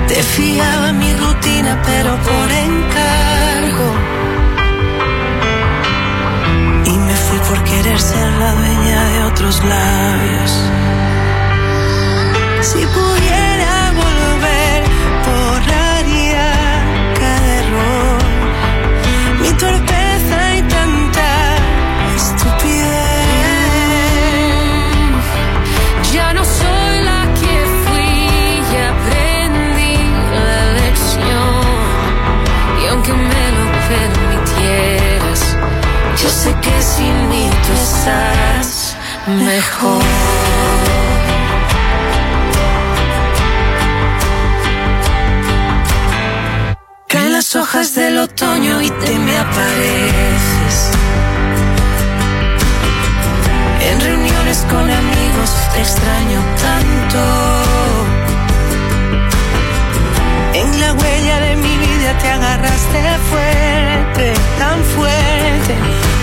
[SPEAKER 24] Te fiaba mi rutina, pero por encargo. Y me fui por querer ser la dueña de otros labios. Si pudiera
[SPEAKER 26] que sin mí tú estás mejor.
[SPEAKER 24] Caen las hojas del otoño y te me apareces. En reuniones con amigos te extraño tanto. En la huella de mi vida te agarraste fuerte, tan fuerte.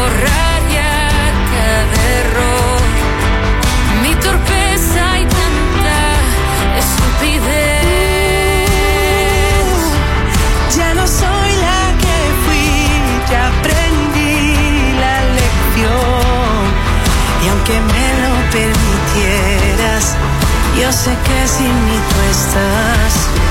[SPEAKER 26] por cada error, mi torpeza y tanta
[SPEAKER 24] estupidez. Ya no soy la que fui, ya aprendí la lección. Y aunque me lo permitieras, yo sé que sin mí tú estás.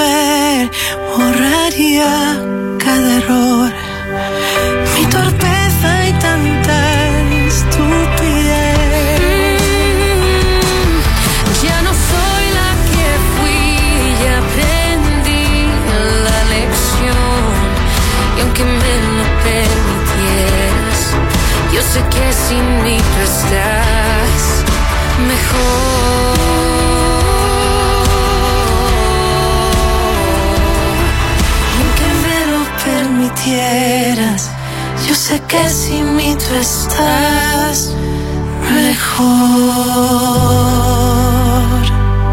[SPEAKER 24] Volver, borraría cada error. Mi torpeza y tanta estupidez. Ya no soy la que fui, ya aprendí la lección. Y aunque me lo permitieras, yo sé que sin mí tú estás mejor. Yo sé que sin mí tú estás mejor.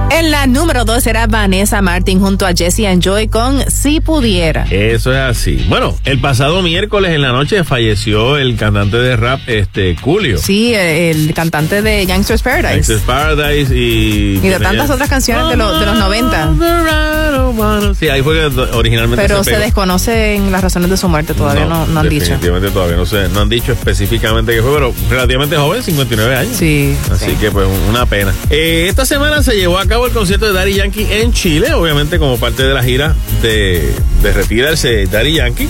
[SPEAKER 4] En la número dos era Vanessa Martin junto a Jesse and Joy con Si Pudiera.
[SPEAKER 3] Eso es así. Bueno, el pasado miércoles en la noche falleció el cantante de rap, este, Julio.
[SPEAKER 4] Sí, el cantante de Youngsters Paradise.
[SPEAKER 3] Gangsta's Paradise y...
[SPEAKER 4] Y de tantas otras canciones de, los de los 90.
[SPEAKER 3] Sí, ahí fue que originalmente
[SPEAKER 4] Pero
[SPEAKER 3] se
[SPEAKER 4] desconocen las razones de su muerte, todavía no, no han dicho.
[SPEAKER 3] Definitivamente todavía no sé, no han dicho específicamente qué fue, pero relativamente joven, 59 años.
[SPEAKER 4] Sí.
[SPEAKER 3] Así que pues una pena. Eh, esta semana se llevó a cabo el concierto de Daddy Yankee en Chile, obviamente como parte de la gira de, de retirarse Daddy Yankee.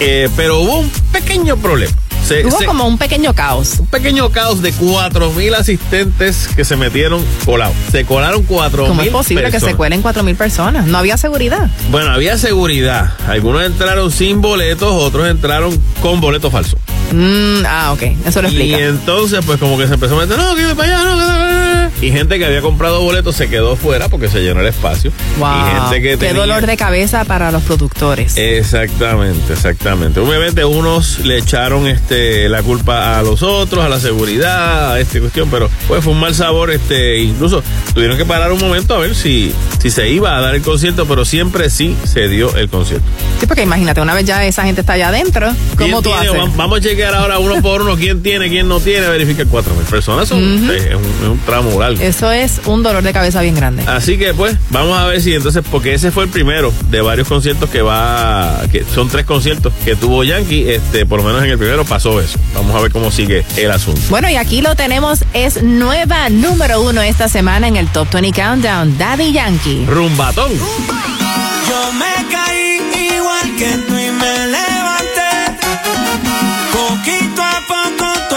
[SPEAKER 3] Eh, pero hubo un pequeño problema. Se-
[SPEAKER 4] Hubo
[SPEAKER 3] se-
[SPEAKER 4] como un pequeño caos.
[SPEAKER 3] un pequeño caos de 4.000 asistentes que se metieron colados. Se colaron 4.000
[SPEAKER 4] ¿Cómo es posible que se
[SPEAKER 3] personas.
[SPEAKER 4] cuelen 4.000 personas? No había seguridad.
[SPEAKER 3] Bueno, había seguridad. Algunos entraron sin boletos, otros entraron con boletos falsos.
[SPEAKER 4] Mm, ah, ok. Eso lo
[SPEAKER 3] Y
[SPEAKER 4] explica.
[SPEAKER 3] entonces, pues como que se empezó a meter, no, que para allá, no, que- Y gente que había comprado boletos se quedó fuera porque se llenó el espacio.
[SPEAKER 4] Wow.
[SPEAKER 3] Y gente que
[SPEAKER 4] Qué
[SPEAKER 3] tenía-
[SPEAKER 4] dolor de cabeza para los productores.
[SPEAKER 3] Exactamente, exactamente. Obviamente unos le echaron este la culpa a los otros, a la seguridad, a esta cuestión, pero pues fue un mal sabor, este, incluso tuvieron que parar un momento a ver si, si se iba a dar el concierto, pero siempre sí se dio el concierto.
[SPEAKER 4] Sí, porque imagínate, una vez ya esa gente está allá adentro, ¿cómo
[SPEAKER 3] ¿Quién
[SPEAKER 4] tú haces?
[SPEAKER 3] Va- Vamos a chequear ahora uno por uno quién tiene, quién no tiene, verificar cuatro mil personas. Son, es, un, es un tramo largo.
[SPEAKER 4] Eso es un dolor de cabeza bien grande.
[SPEAKER 3] Así que pues vamos a ver si entonces, porque ese fue el primero de varios conciertos que va, que son tres conciertos que tuvo Yankee, este, por lo menos en el primero pasó eso. Vamos a ver cómo sigue el asunto.
[SPEAKER 4] Bueno, y aquí lo tenemos, es nueva número uno esta semana en el Top 20 Countdown, Daddy Yankee.
[SPEAKER 3] Rumbatón.
[SPEAKER 8] Yo me caí igual que tú y me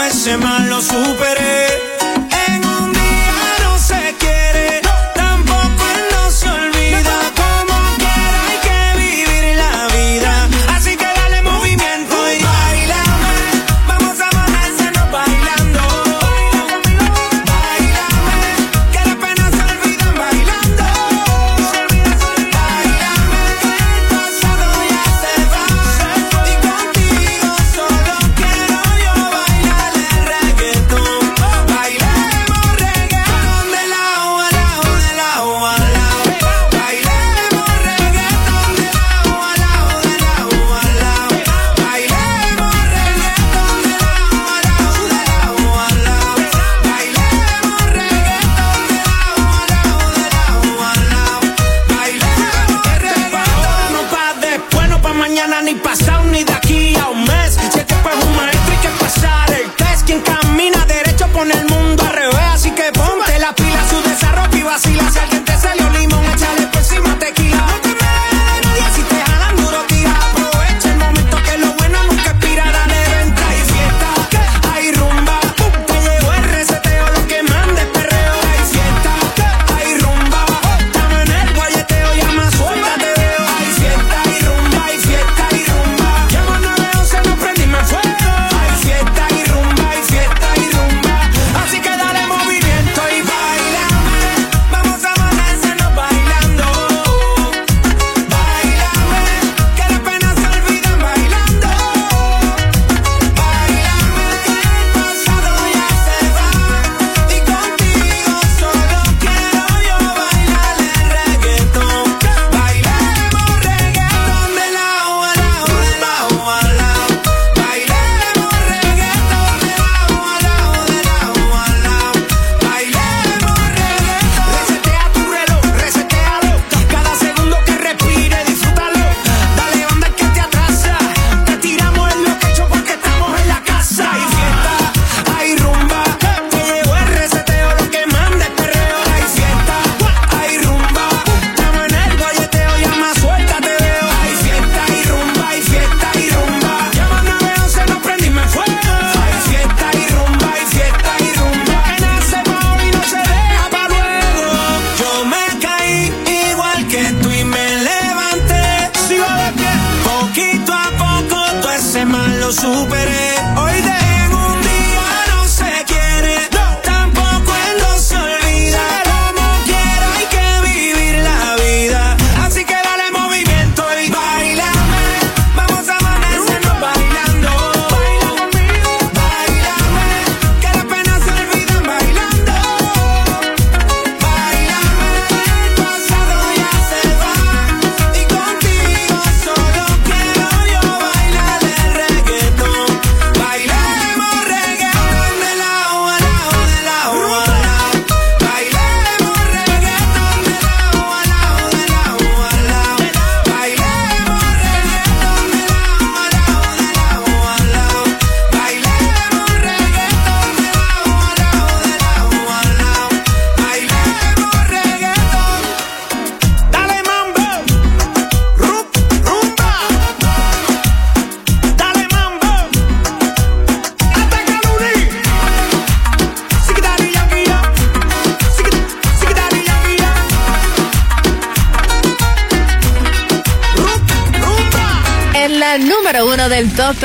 [SPEAKER 8] ese mal lo superé.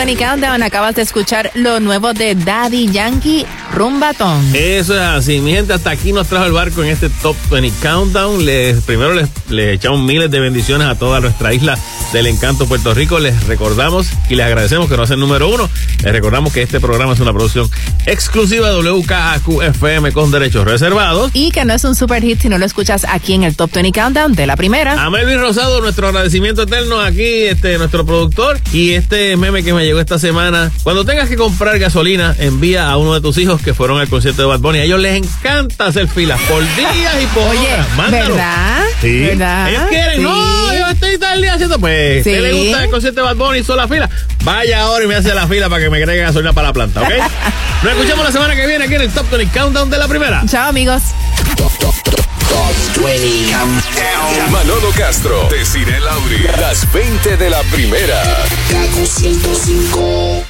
[SPEAKER 4] 20 Countdown acabas de escuchar lo nuevo de Daddy Yankee, Rumbatón.
[SPEAKER 3] Eso es así, mi gente, hasta aquí nos trajo el barco en este Top 20 Countdown. Les, primero les, les echamos miles de bendiciones a toda nuestra isla del encanto Puerto Rico. Les recordamos y les agradecemos que no hacen número uno. Les recordamos que este programa es una producción exclusiva de WKAQ FM con derechos reservados.
[SPEAKER 4] Y que no es un super hit si no lo escuchas aquí en el Top 20 Countdown de la primera.
[SPEAKER 3] A Melvin Rosado, nuestro agradecimiento eterno aquí, este, nuestro productor. Y este meme que me llegó esta semana. Cuando tengas que comprar gasolina, envía a uno de tus hijos que fueron al concierto de Bad Bunny. A ellos les encanta hacer filas por días y por
[SPEAKER 4] Oye,
[SPEAKER 3] horas. Mándalo.
[SPEAKER 4] ¿verdad?
[SPEAKER 3] Sí.
[SPEAKER 4] ¿Verdad?
[SPEAKER 3] Ellos quieren,
[SPEAKER 4] Sí.
[SPEAKER 3] no, yo estoy todo el día haciendo, pues,
[SPEAKER 4] Sí.
[SPEAKER 3] ¿qué le gusta el concierto de Bad Bunny? Hizo la fila. Vaya ahora y me hace la fila para que me agregue gasolina para la planta, ¿ok? (laughs) Nos escuchamos la semana que viene aquí en el Top 20 Countdown de la primera.
[SPEAKER 4] Chao, amigos.
[SPEAKER 2] Top 20 Countdown. Manolo Castro, Desiree Lauri, las 20 de la primera. Kaku 105.